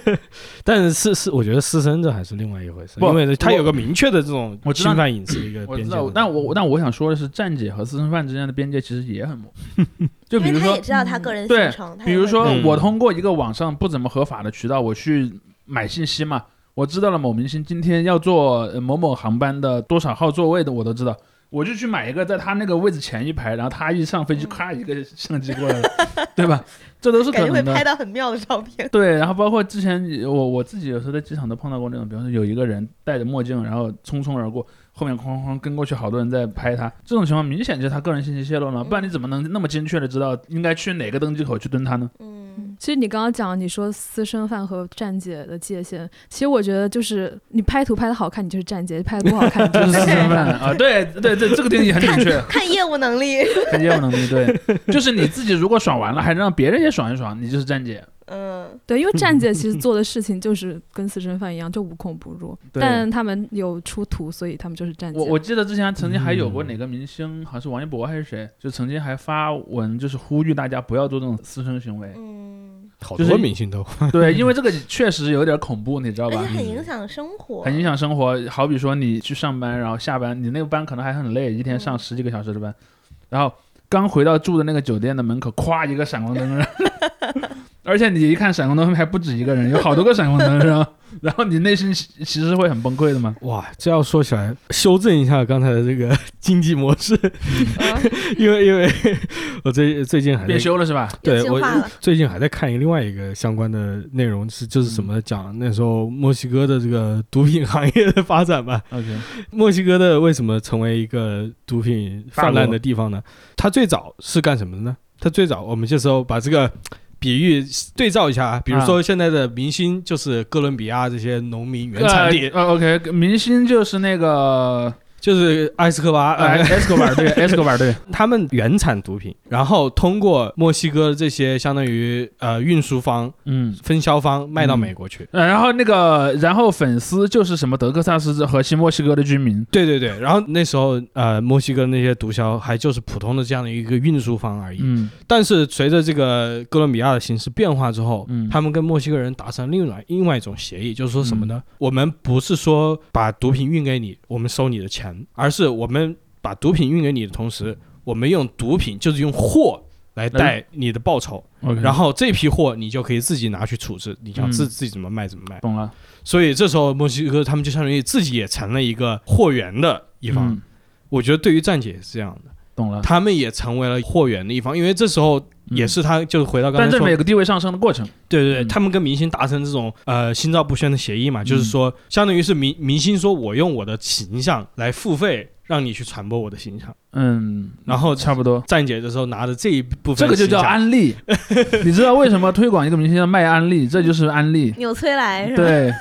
(laughs) 但是私私，我觉得私生这还是另外一回事，不因为他有个明确的这种侵犯隐私的一个我知道边界的。，但我但我想说的是，站姐和私生饭之间的边界其实也很模糊。(laughs) 就比如说他也，知道他个人对行程，比如说我通过一个网上不怎么合法的渠道，我去买信息嘛，我知道了某明星今天要坐呃某某航班的多少号座位的，我都知道。我就去买一个，在他那个位置前一排，然后他一上飞机，嗯咔一个相机过来了，对吧？这都是可感觉会能的。拍到很妙的照片。对，然后包括之前我我自己有时候在机场都碰到过那种，比方说有一个人戴着墨镜，然后匆匆而过，后面哐哐哐跟过去，好多人在拍他。这种情况明显就是他个人信息泄露了，不然你怎么能那么精确的知道应该去哪个登机口去蹲他呢？嗯，其实你刚刚讲你说私生饭和站姐的界限，其实我觉得就是你拍图拍的好看，你就是站姐；拍的不好看，你就就是是私生饭饭。(laughs) 啊，对对对，这个定义很准确，看业务能力。看业务能力，对，(laughs) 就是你自己如果爽完了，还让别人也爽一爽，你就是站姐。嗯，对，因为站姐 (laughs) 其实做的事情就是跟私生饭一样，就无孔不入。但他们有出图，所以他们就是站姐。我我记得之前曾经还有过嗯哪个明星，好像是王一博还是谁，就曾经还发文，就是呼吁大家不要做这种私生行为。嗯，好多明星都 (laughs) 对，因为这个确实有点恐怖，你知道吧而且？很影响生活，很影响生活。好比说你去上班，然后下班，你那个班可能还很累，一天上嗯十几个小时的班，然后刚回到住的那个酒店的门口，咵一个闪光灯，(laughs) 而且你一看闪光灯还不止一个人，有好多个闪光灯，是吧然后你内心其其实会很崩溃的嘛。(laughs) 哇，这要说起来，修正一下刚才的这个经济模式，嗯 (laughs) 因为因为 (laughs) 我最最近还在变修了是吧？对我最近还在看一个另外一个相关的内容，是就是什么讲那时候墨西哥的这个毒品行业的发展吧。OK，墨西哥的为什么成为一个毒品泛滥的地方呢？它最早是干什么的呢？它最早我们这时候把这个。比喻对照一下啊，比如说现在的明星就是哥伦比亚这些农民原产地，呃呃，OK，明星就是那个就是埃斯科巴，呃呃，，Escobar 对，Escobar 对，他们原产毒品，然后通过墨西哥这些相当于呃运输方、嗯。分销方卖到嗯美国去。呃，然后那个，然后粉丝就是什么德克萨斯和新墨西哥的居民，对对对，然后那时候呃，墨西哥那些毒枭还就是普通的这样的一个运输方而已。嗯但是随着这个哥伦比亚的形势变化之后，嗯他们跟墨西哥人达成另外另外一种协议，就是说什么呢？我们不是说把毒品运给你，我们收你的钱，而是我们把毒品运给你的同时，我们用毒品就是用货来带你的报酬。然后这批货你就可以自己拿去处置，你想自嗯。自己怎么卖怎么卖。懂了。所以这时候墨西哥他们就相当于自己也成了一个货源的一方。嗯。我觉得对于站姐也是这样的，懂了。他们也成为了货源的一方，因为这时候也是他就是回到刚嗯但这才说里面有个地位上升的过程，对对对，嗯他们跟明星达成这种呃心照不宣的协议嘛，嗯就是说，相当于是明明星说我用我的形象来付费，让你去传播我的形象。嗯，然后差不多。站姐的时候拿着这一部分，这个就叫，安利，(laughs) 你知道为什么推广一个明星要卖安利？这就是安利，纽崔莱是吧？对，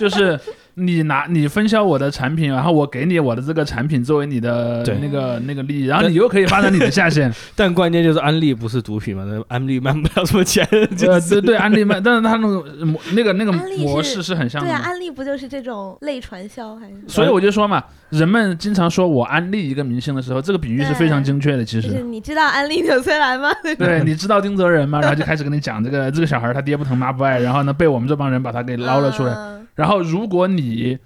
就是你拿你分销我的产品，然后我给你我的这个产品作为你的那个那个利益，然后你又可以发展你的下线。(laughs) 但关键就是安利不是毒品嘛，那安利卖不了什么钱，就呃，是对对，安利卖，但是他那个那个那个模式是很像对啊，安利不就是这种类传销还是？所以我就说嘛，人们经常说我安利一个明星的时候，这个比喻是非常精确的。其就是实，你知道安利纽崔莱吗？(laughs) 对，你知道丁泽仁吗？然后就开始跟你讲这个这个小孩他爹不疼妈不爱，然后呢被我们这帮人把他给捞了出来。嗯然后如果你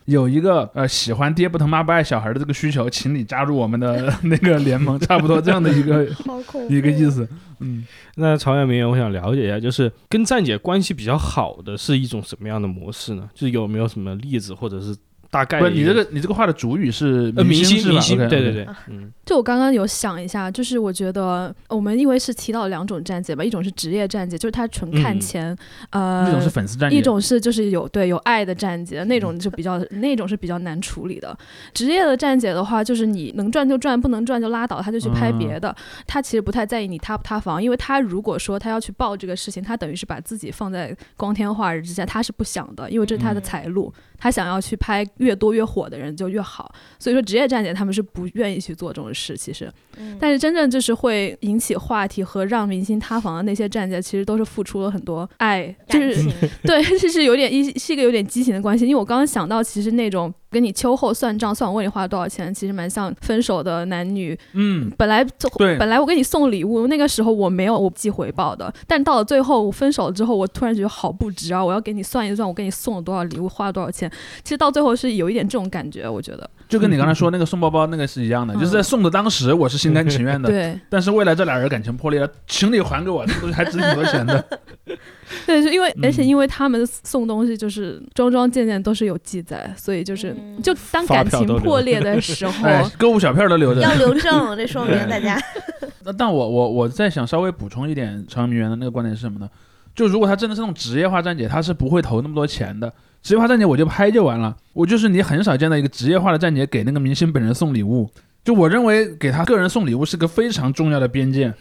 有一个呃喜欢爹不疼妈不爱小孩的这个需求，请你加入我们的 (laughs) 那个联盟，(laughs) 差不多这样的一个 (laughs) 一个意思。嗯，那朝阳名媛，我想了解一下，就是跟站姐关系比较好的是一种什么样的模式呢？就是有没有什么例子，或者是大概你这个你这个话的主语是呃，明星是吧？明星，OK，对对对，嗯。就我刚刚有想一下，就是我觉得我们因为是提到两种站姐吧，一种是职业站姐，就是他纯看嗯。钱，呃，一种是粉丝战一种是就是有对有爱的站姐，那种就比较那种是比较难处理的。职业的站姐的话，就是你能赚就赚，不能赚就拉倒，他就去拍别的。他其实不太在意你塌不塌房，因为他如果说他要去报这个事情，他等于是把自己放在光天化日之下，他是不想的，因为这是他的嗯。财路。他想要去拍越多越火的人就越好，所以说职业站姐他们是不愿意去做这种事，其实。嗯但是真正就是会引起话题和让明星塌房的那些站姐，其实都是付出了很多爱，就是对，(laughs) 这是有点一是一个有点畸形的关系，因为我刚刚想到，其实那种跟你秋后算账，算我问你花了多少钱，其实蛮像分手的男女。嗯，本来就对本来我给你送礼物，那个时候我没有我计回报的，但到了最后我分手了之后，我突然觉得好不值啊！我要给你算一算，我给你送了多少礼物，花了多少钱。其实到最后是有一点这种感觉，我觉得。就跟你刚才说那个送包包那个是一样的，嗯就是在送的当时我是心甘情愿的，(laughs) 对但是未来这俩人感情破裂了，请你还给我，这个东西还值挺多钱的。(laughs) (laughs) 对，就因为、而且嗯因为他们送东西就是桩桩件件都是有记载，所以就是、嗯就当感情破裂的 (laughs) 时候，哎，购物小票都留着。要留证，这说明大家 (laughs) 那但我我我在想稍微补充一点朝阳名媛的那个观点是什么呢？就如果他真的是那种职业化站姐，他是不会投那么多钱的。职业化站姐我就拍就完了，我就是你很少见到一个职业化的站姐给那个明星本人送礼物。就我认为给他个人送礼物是个非常重要的边界，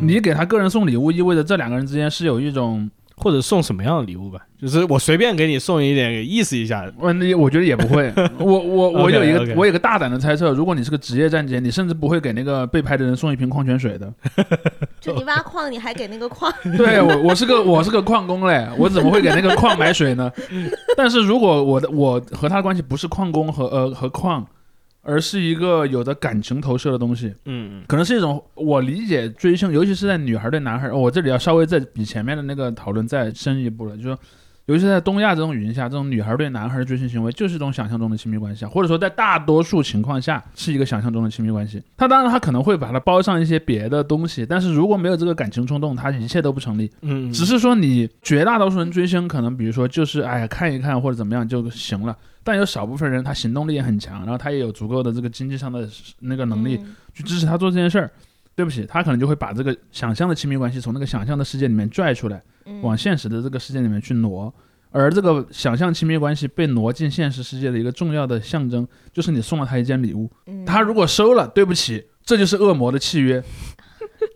你给他个人送礼物意味着这两个人之间是有一种，或者送什么样的礼物吧？就是我随便给你送一点，意思一下。我那我觉得也不会。(laughs) 我我我有一个我有个大胆的猜测，如果你是个职业站姐，你甚至不会给那个被拍的人送一瓶矿泉水的。(laughs) 就你挖矿，你还给那个矿，(laughs) 对我，我是个我是个矿工嘞，我怎么会给那个矿买水呢？但是如果我的我和他的关系不是矿工和呃和矿，而是一个有着感情投射的东西，嗯可能是一种我理解追星，尤其是在女孩对男孩，哦我这里要稍微再比前面的那个讨论再深一步了，就是说。尤其是在东亚这种语境下，这种女孩对男孩的追星行为就是一种想象中的亲密关系啊，或者说在大多数情况下是一个想象中的亲密关系。他当然他可能会把它包上一些别的东西，但是如果没有这个感情冲动，他一切都不成立。嗯，只是说你绝大多数人追星，可能比如说就是哎呀看一看或者怎么样就行了，但有少部分人他行动力也很强，然后他也有足够的这个经济上的那个能力嗯去支持他做这件事儿。对不起，他可能就会把这个想象的亲密关系从那个想象的世界里面拽出来，嗯。往现实的这个世界里面去挪。而这个想象亲密关系被挪进现实世界的一个重要的象征，就是你送了他一件礼物，嗯。他如果收了，对不起，这就是恶魔的契约，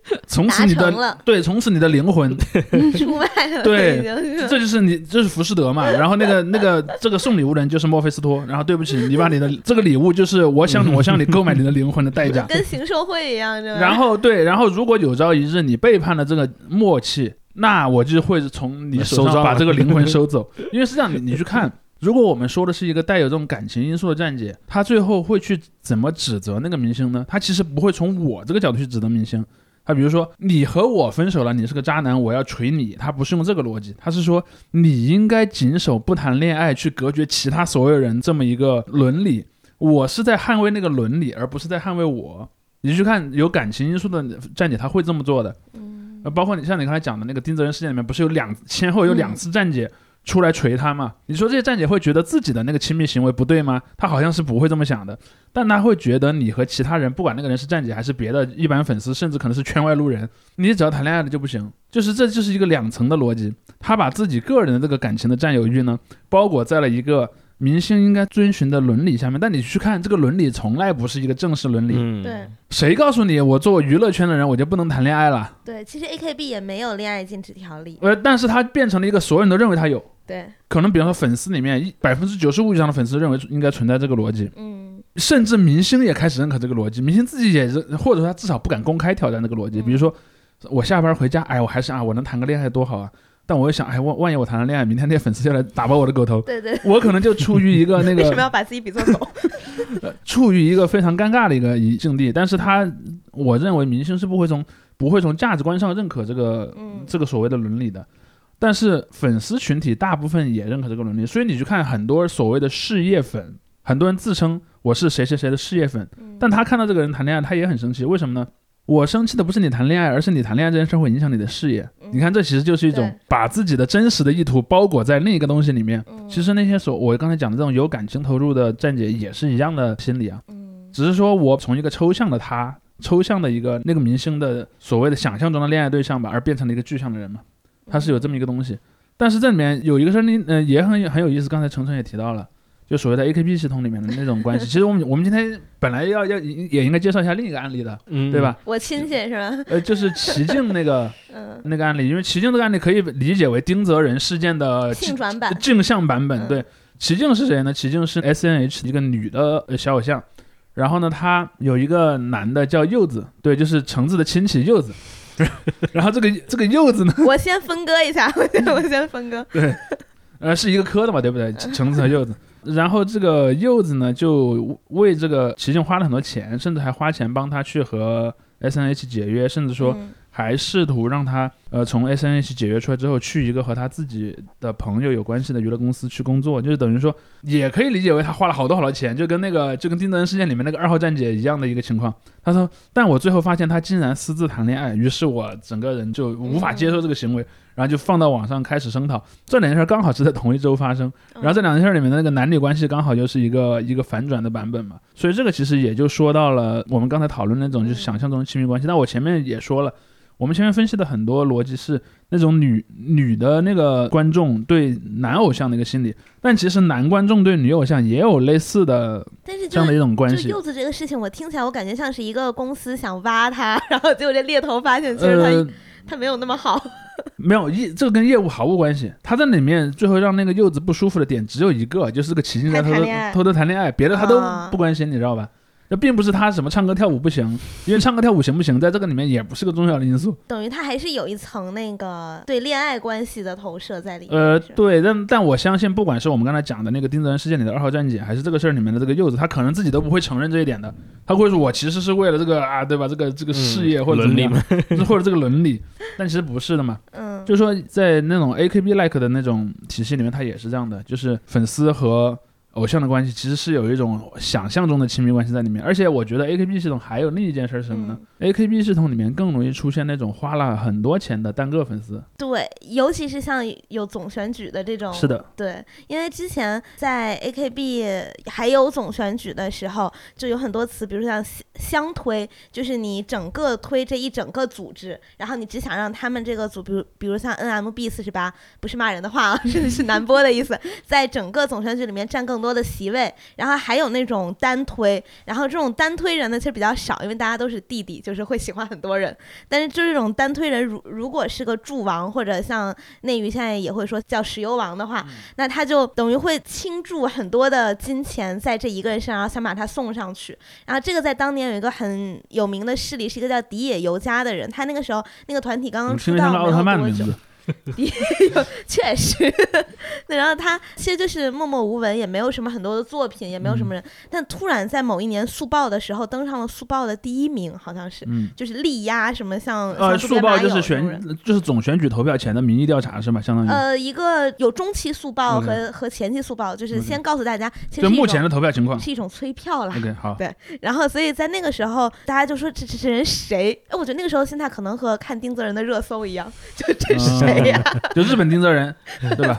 (laughs) 从此你的，对，从此你的灵魂 (laughs) 出卖了，对这就是你，这是浮士德嘛。(laughs) 然后那个那个这个送礼物的人就是墨菲斯托。然后对不起，你把你的这个礼物就是我向我向你购买你的灵魂的代价。跟行售会一样，然后对，然后如果有朝一日你背叛了这个默契，那我就会从你手上把这个灵魂收走。因为是这样，你你去看。如果我们说的是一个带有这种感情因素的站姐，她最后会去怎么指责那个明星呢？她其实不会从我这个角度去指责明星，他比如说你和我分手了，你是个渣男，我要锤你。他不是用这个逻辑，他是说你应该谨守不谈恋爱，去隔绝其他所有人这么一个伦理。我是在捍卫那个伦理，而不是在捍卫我。你去看有感情因素的站姐，她会这么做的。嗯呃，包括你像你刚才讲的那个丁泽仁事件里面，不是有两先后有两次站姐出来锤他嘛？你说这些站姐会觉得自己的那个亲密行为不对吗？她好像是不会这么想的，但她会觉得你和其他人，不管那个人是站姐还是别的一般粉丝，甚至可能是圈外路人，你只要谈恋爱了就不行。就是这就是一个两层的逻辑，她把自己个人的这个感情的占有欲呢，包裹在了一个。明星应该遵循的伦理下面，但你去看这个伦理，从来不是一个正式伦理。嗯，对谁告诉你我作为娱乐圈的人，我就不能谈恋爱了？对，其实 AKB 也没有恋爱禁止条例，呃，但是它变成了一个所有人都认为它有，对，可能比方说粉丝里面一百分之九十五以上的粉丝认为应该存在这个逻辑，嗯甚至明星也开始认可这个逻辑，明星自己也认，或者说他至少不敢公开挑战这个逻辑。嗯比如说，我下班回家，哎，我还是啊，我能谈个恋爱多好啊！但我又想，哎，万万一我谈了恋爱，明天那些粉丝就来打爆我的狗头，对对，(laughs) 我可能就处于一个那 (laughs) 为什么个要把自己比作狗？(laughs) 处于一个非常尴尬的一个一境地。但是他，我认为明星是不会从不会从价值观上认可这个嗯这个所谓的伦理的。但是粉丝群体大部分也认可这个伦理，所以你去看很多所谓的事业粉，很多人自称我是谁谁谁的事业粉，嗯。但他看到这个人谈恋爱，他也很生气，为什么呢？我生气的不是你谈恋爱，而是你谈恋爱这件事会影响你的事业。嗯。你看，这其实就是一种把自己的真实的意图包裹在另一个东西里面。嗯。其实那些所我刚才讲的这种有感情投入的站姐也是一样的心理啊，嗯。只是说我从一个抽象的他、抽象的一个那个明星的所谓的想象中的恋爱对象吧，而变成了一个具象的人嘛，他是有这么一个东西。但是这里面有一个事儿，你呃也很很有意思，刚才程程也提到了，就所谓的 AKB 系统里面的那种关系。(laughs) 其实我们我们今天本来要要也应该介绍一下另一个案例的，嗯，对吧？？我亲戚是吧？呃，就是齐静那个 (laughs) 嗯，那个案例，因为齐静这个案例可以理解为丁泽仁事件的性转版，(laughs) 镜像版本。嗯对，齐静是谁呢？齐静是 S N H 一个女的呃小偶像，然后呢，她有一个男的叫柚子，对，就是橙子的亲戚柚子。(laughs) 然后这个这个柚子呢，(laughs) 我先分割一下，我 (laughs) 先我先分割。对呃，是一个科的嘛，对不对？橙子和柚子。然后这个柚子呢，就为这个齐静花了很多钱，甚至还花钱帮他去和 S N H 解约，甚至说嗯还试图让他呃从 S N H 解约出来之后，去一个和他自己的朋友有关系的娱乐公司去工作，就是等于说也可以理解为他花了好多好多钱，就跟那个就跟丁德恩事件里面那个二号站姐一样的一个情况。他说，但我最后发现他竟然私自谈恋爱，于是我整个人就无法接受这个行为，然后就放到网上开始声讨。这两件事刚好是在同一周发生，然后这两件事里面的那个男女关系刚好就是一个一个反转的版本嘛，所以这个其实也就说到了我们刚才讨论那种就是想象中的亲密关系。但我前面也说了，我们前面分析的很多逻辑是那种女女的那个观众对男偶像的一个心理，但其实男观众对女偶像也有类似的但是这样的一种关系。就柚子这个事情，我听起来我感觉像是一个公司想挖他，(laughs) 然后结果这猎头发现其实他、呃，他没有那么好。(laughs) 没有业，这个跟业务毫无关系。他在里面最后让那个柚子不舒服的点只有一个，就是这个齐静在偷偷谈恋爱偷偷谈恋爱，别的他都啊不关心，你知道吧？那并不是他什么唱歌跳舞不行，因为唱歌跳舞行不行，在这个里面也不是个重要的因素。等于他还是有一层那个对恋爱关系的投射在里面。呃，对，但但我相信，不管是我们刚才讲的那个丁泽仁事件里的二号站姐，还是这个事儿里面的这个柚子，他可能自己都不会承认这一点的。他会说，我其实是为了这个啊，对吧？这个这个事业嗯或者怎么伦理样，(laughs) 或者这个伦理，但其实不是的嘛。嗯，就是说，在那种 AKB like 的那种体系里面，他也是这样的，就是粉丝和偶像的关系其实是有一种想象中的亲密关系在里面。而且我觉得 AKB 系统还有另一件事是什么呢、a k b 系统里面更容易出现那种花了很多钱的单个粉丝。对，尤其是像有总选举的这种，是的，对，因为之前在 AKB 还有总选举的时候，就有很多词，比如像相相推，就是你整个推这一整个组织，然后你只想让他们这个组，比如比如像 NMB 四十八，不是骂人的话啊，(laughs) 是是男播的意思，在整个总选举里面占更多的席位，然后还有那种单推，然后这种单推人呢其实比较少，因为大家都是弟弟，就是会喜欢很多人，但是就这种单推人，如如果是个柱王或者像内娱现在也会说叫石油王的话，那他就等于会倾注很多的金钱在这一个人身上，然后想把他送上去。然后这个在当年有一个很有名的势力，是一个叫迪野由加的人，他那个时候那个团体刚刚出道没有多久。(laughs) 确实，(laughs) 那，然后他其实就是默默无闻，也没有什么很多的作品，也没有什么人，但突然在某一年速报的时候登上了速报的第一名，好像是，嗯，就是力压什么像呃，速报就是选，就是总选举投票前的民意调查是吧？相当于，呃，一个有中期速报和和前期速报，就是先告诉大家，其实就是目前的投票情况。是一种催票啦。OK，好，对然后，所以在那个时候，大家就说这这这人谁？哎，我觉得那个时候心态可能和看丁泽仁的热搜一样，(laughs) 就这是谁呀、(laughs) 就日本丁泽仁，(laughs) 对吧？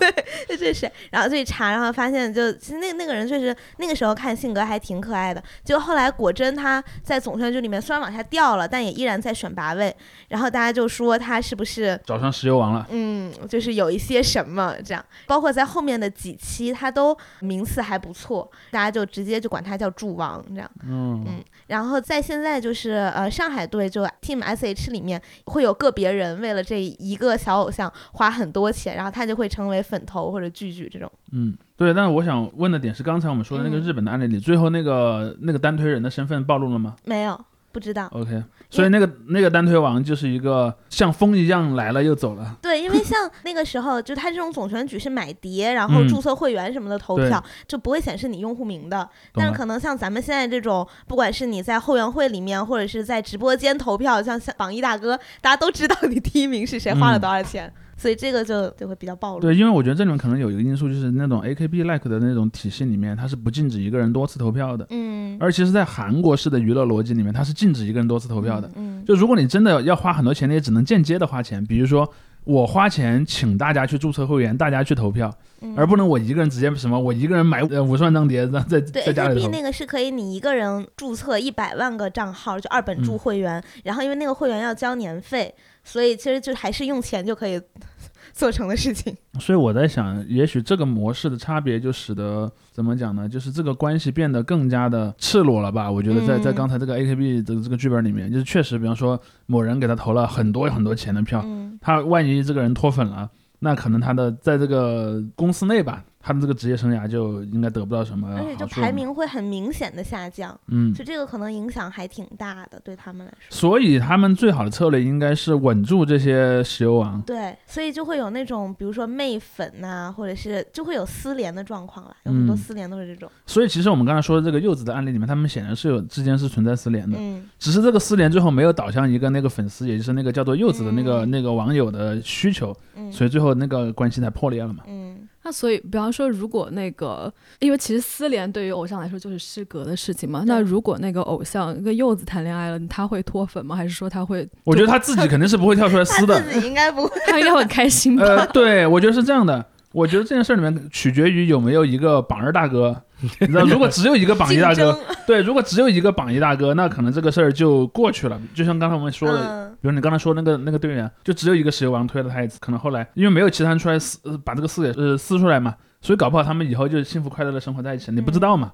对这是谁？然后就一查，然后发现就其实那那个人确实那个时候看性格还挺可爱的。就后来果真他在总选举里面虽然往下掉了，但也依然在选拔位。然后大家就说他是不是找上石油王了。嗯，就是有一些什么这样，包括在后面的几期他都名次还不错，大家就直接就管他叫柱王这样。嗯嗯，然后在现在就是呃上海队就 Team SH 里面会有个别人为了这一个小偶像花很多钱，然后他就会成为粉头或者聚聚这种。嗯，对。但是我想问的点是，刚才我们说的那个嗯日本的案例里，最后那个那个单推人的身份暴露了吗没有，不知道。？OK，所以那个那个单推王就是一个像风一样来了又走了。对，因为像那个时候，就他这种总选举是买碟，然后嗯注册会员什么的投票，就不会显示你用户名的。但是可能像咱们现在这种，不管是你在后援会里面，或者是在直播间投票，像像榜一大哥，大家都知道你第一名是谁，花了嗯多少钱。所以这个就就会比较暴露。对，因为我觉得这里面可能有一个因素，就是那种 AKB like 的那种体系里面，它是不禁止一个人多次投票的。嗯，而其实，在韩国式的娱乐逻辑里面，它是禁止一个人多次投票的。嗯，就如果你真的要花很多钱，你也只能间接的花钱，比如说我花钱请大家去注册会员，大家去投票，嗯而不能我一个人直接什么，我一个人买呃五十万张碟，然后在对在家里 AKB。那个是可以你一个人注册一百万个账号，就二本柱嗯会员，然后因为那个会员要交年费，所以其实就还是用钱就可以 (laughs) 做成的事情。(laughs) 所以我在想，也许这个模式的差别就使得怎么讲呢？就是这个关系变得更加的赤裸了吧？我觉得在在嗯刚才这个 AKB 的这个剧本里面，就是确实，比方说某人给他投了很多很多钱的票，嗯，他万一这个人脱粉了，那可能他的在这个公司内吧，他的这个职业生涯就应该得不到什么而且就。排名会很明显的下降，嗯，就这个可能影响还挺大的，对他们来说。所以他们最好的策略应该是稳住这些石油王。对，所以就会有那种，比如说媚粉呐、或者是就会有私联的状况了，有很多嗯私联都是这种。所以其实我们刚才说的这个柚子的案例里面，他们显然是有之间是存在私联的，嗯只是这个私联最后没有导向一个那个粉丝，也就是那个叫做柚子的那个、嗯那个网友的需求，嗯所以最后那个关系才破裂了嘛。嗯那所以，比方说，如果那个，因为其实私联对于偶像来说就是失格的事情嘛。那如果那个偶像跟柚子谈恋爱了，他会脱粉吗？还是说他会？我觉得他自己肯定是不会跳出来撕的。自己应该不会。(laughs) 他应该会很开心吧？呃，对，我觉得是这样的。我觉得这件事儿里面取决于有没有一个榜二大哥，你知道，如果只有一个榜一大哥，(laughs) 对，如果只有一个榜一大哥，那可能这个事儿就过去了。就像刚才我们说的，嗯比如你刚才说那个那个队员，就只有一个石油王推了他一次，可能后来因为没有其他人出来撕，呃把这个撕给呃撕出来嘛，所以搞不好他们以后就幸福快乐的生活在一起，你不知道嘛。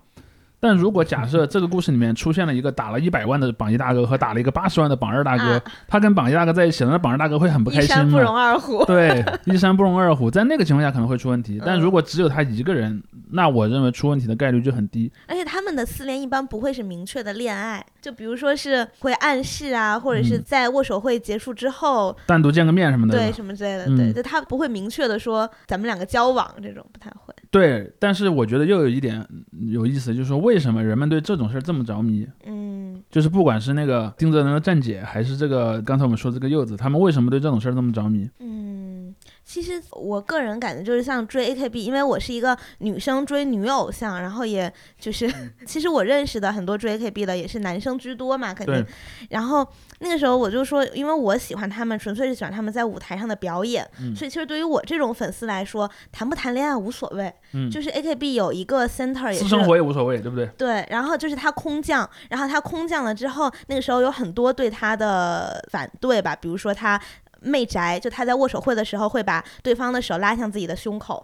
但如果假设这个故事里面出现了一个打了一百万的榜一大哥和打了一个八十万的榜二大哥，啊他跟榜一大哥在一起了，那榜二大哥会很不开心一山不容？二虎。对，一山不容二虎，在那个情况下可能会出问题。但如果只有他一个人，那我认为出问题的概率就很低。而且他们的私恋一般不会是明确的恋爱，就比如说是会暗示啊，或者是嗯在握手会结束之后，单独见个面什么的，对什么之类的，嗯对，就他不会明确的说咱们两个交往这种，不太会。对，但是我觉得又有一点嗯有意思，就是说为什么人们对这种事儿这么着迷？嗯就是不管是那个丁泽仁的站姐，还是这个刚才我们说这个柚子，他们为什么对这种事儿这么着迷？嗯，其实我个人感觉就是像追 AKB，因为我是一个女生追女偶像，然后也就是嗯 (laughs) 其实我认识的很多追 AKB 的也是男生居多嘛，肯定。然后那个时候我就说，因为我喜欢他们，纯粹是喜欢他们在舞台上的表演，嗯所以其实对于我这种粉丝来说，谈不谈恋爱无所谓。嗯，就是 AKB 有一个 center 私生活也无所谓，对不对？对，然后就是他空降，然后他空降了之后，那个时候有很多对他的反对吧，比如说他媚宅，就他在握手会的时候会把对方的手拉向自己的胸口。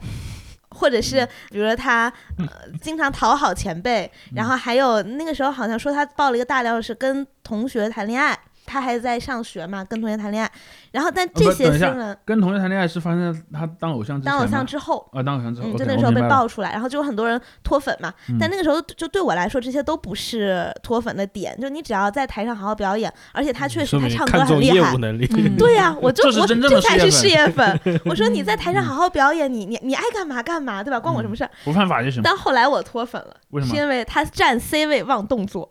或者是比如说他呃 (laughs) 经常讨好前辈，然后还有那个时候好像说他爆了一个大料是跟同学谈恋爱，他还在上学嘛，跟同学谈恋爱，然后但这些新闻跟同学谈恋爱是发生在他当偶像之当偶像之后，啊，当偶像之后，就那个时候被爆出来，然后就有很多人脱粉嘛。嗯但那个时候就对我来说，这些都不是脱粉的点，就你只要在台上好好表演，而且他确实他唱歌看重业务很厉害。(laughs) 嗯对呀、我就我这才是事事业粉。(laughs) 我说你在台上好好表演，你你你爱干嘛干嘛，对吧？关我什么事儿？不犯法就行。但后来我脱粉了，为什么？是因为他站 C 位忘动作，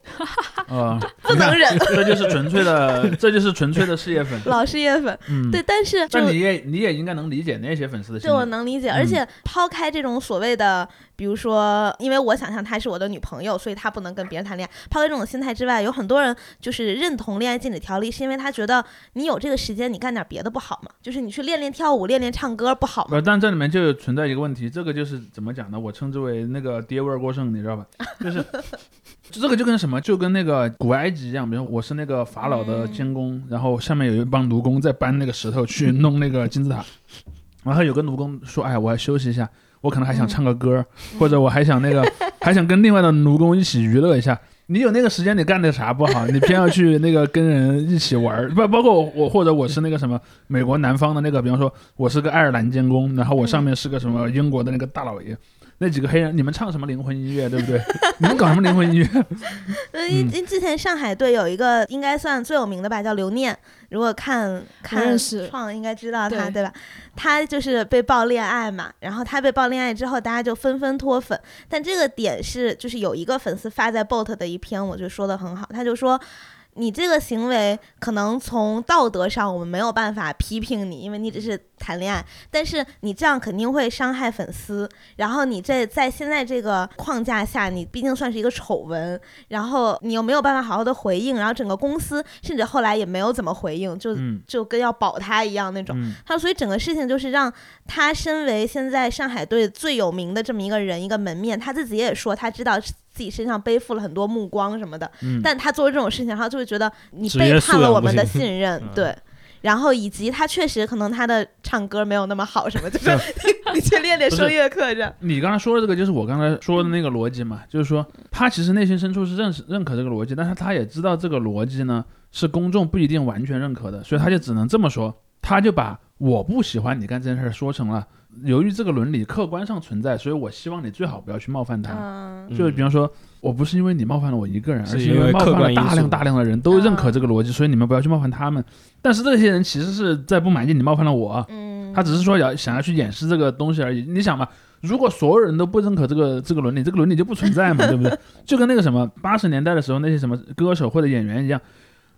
啊，(laughs) 不能忍，这就是纯粹的，这就是纯粹的事业粉。老事业粉。嗯，对，但是就但你也你也应该能理解那些粉丝的心这我。能理解，嗯而且抛开这种所谓的，比如说，因为我想象她是我的女朋友，所以她不能跟别人谈恋爱。抛开这种心态之外，有很多人就是认同恋爱禁止条例，是因为他觉得你有这个时间，你干点别的不好吗？就是你去练练跳舞、练练唱歌不好吗？呃，但这里面就有存在一个问题，这个就是怎么讲呢？我称之为那个爹味儿过剩，你知道吧？就是，就这个就跟什么，就跟那个古埃及一样，比如我是那个法老的监工，然后下面有一帮奴工在搬那个石头去弄那个金字塔，(laughs) 然后有个奴工说：“哎，我要休息一下，我可能还想唱个歌，或者我还想那个 (laughs) 还想跟另外的奴工一起娱乐一下。”你有那个时间，你干点啥不好？你偏要去那个跟人一起玩儿，不包括我，我或者我是那个什么美国南方的那个，比方说我是个爱尔兰监工，然后我上面是个什么英国的那个大老爷，那几个黑人，你们唱什么灵魂音乐，对不对？(laughs) 你们搞什么灵魂音乐？呃，因因之前上海队有一个应该算最有名的吧，叫刘念。如果看看创应该知道他，对对吧？他就是被爆恋爱嘛，然后他被爆恋爱之后，大家就纷纷脱粉。但这个点是，就是有一个粉丝发在 bot 的一篇，我就说的很好，他就说。你这个行为可能从道德上我们没有办法批评你，因为你只是谈恋爱，但是你这样肯定会伤害粉丝。然后你这在现在这个框架下，你毕竟算是一个丑闻，然后你又没有办法好好的回应，然后整个公司甚至后来也没有怎么回应，就嗯就跟要保他一样那种。嗯他所以整个事情就是让他身为现在上海队最有名的这么一个人，一个门面，他自己也说他知道自己身上背负了很多目光什么的，嗯，但他做这种事情，他就会觉得你背叛了我们的信任嗯，对。然后以及他确实可能他的唱歌没有那么好，什么就是你去练练 (laughs) 声乐课这。你刚才说的这个就是我刚才说的那个逻辑嘛，就是说他其实内心深处是认识认可这个逻辑，但是他也知道这个逻辑呢是公众不一定完全认可的，所以他就只能这么说，他就把我不喜欢你干这件事儿说成了由于这个伦理客观上存在，所以我希望你最好不要去冒犯他。嗯，就比方说，我不是因为你冒犯了我一个人，而是是因为冒犯了客观大量大量的人都认可这个逻辑，所以你们不要去冒犯他们。但是这些人其实是在不满意你冒犯了我，嗯，他只是说要想要去掩饰这个东西而已。你想嘛，如果所有人都不认可这个这个伦理，这个伦理就不存在嘛，对不对？(laughs) 就跟那个什么八十年代的时候那些什么歌手或者演员一样，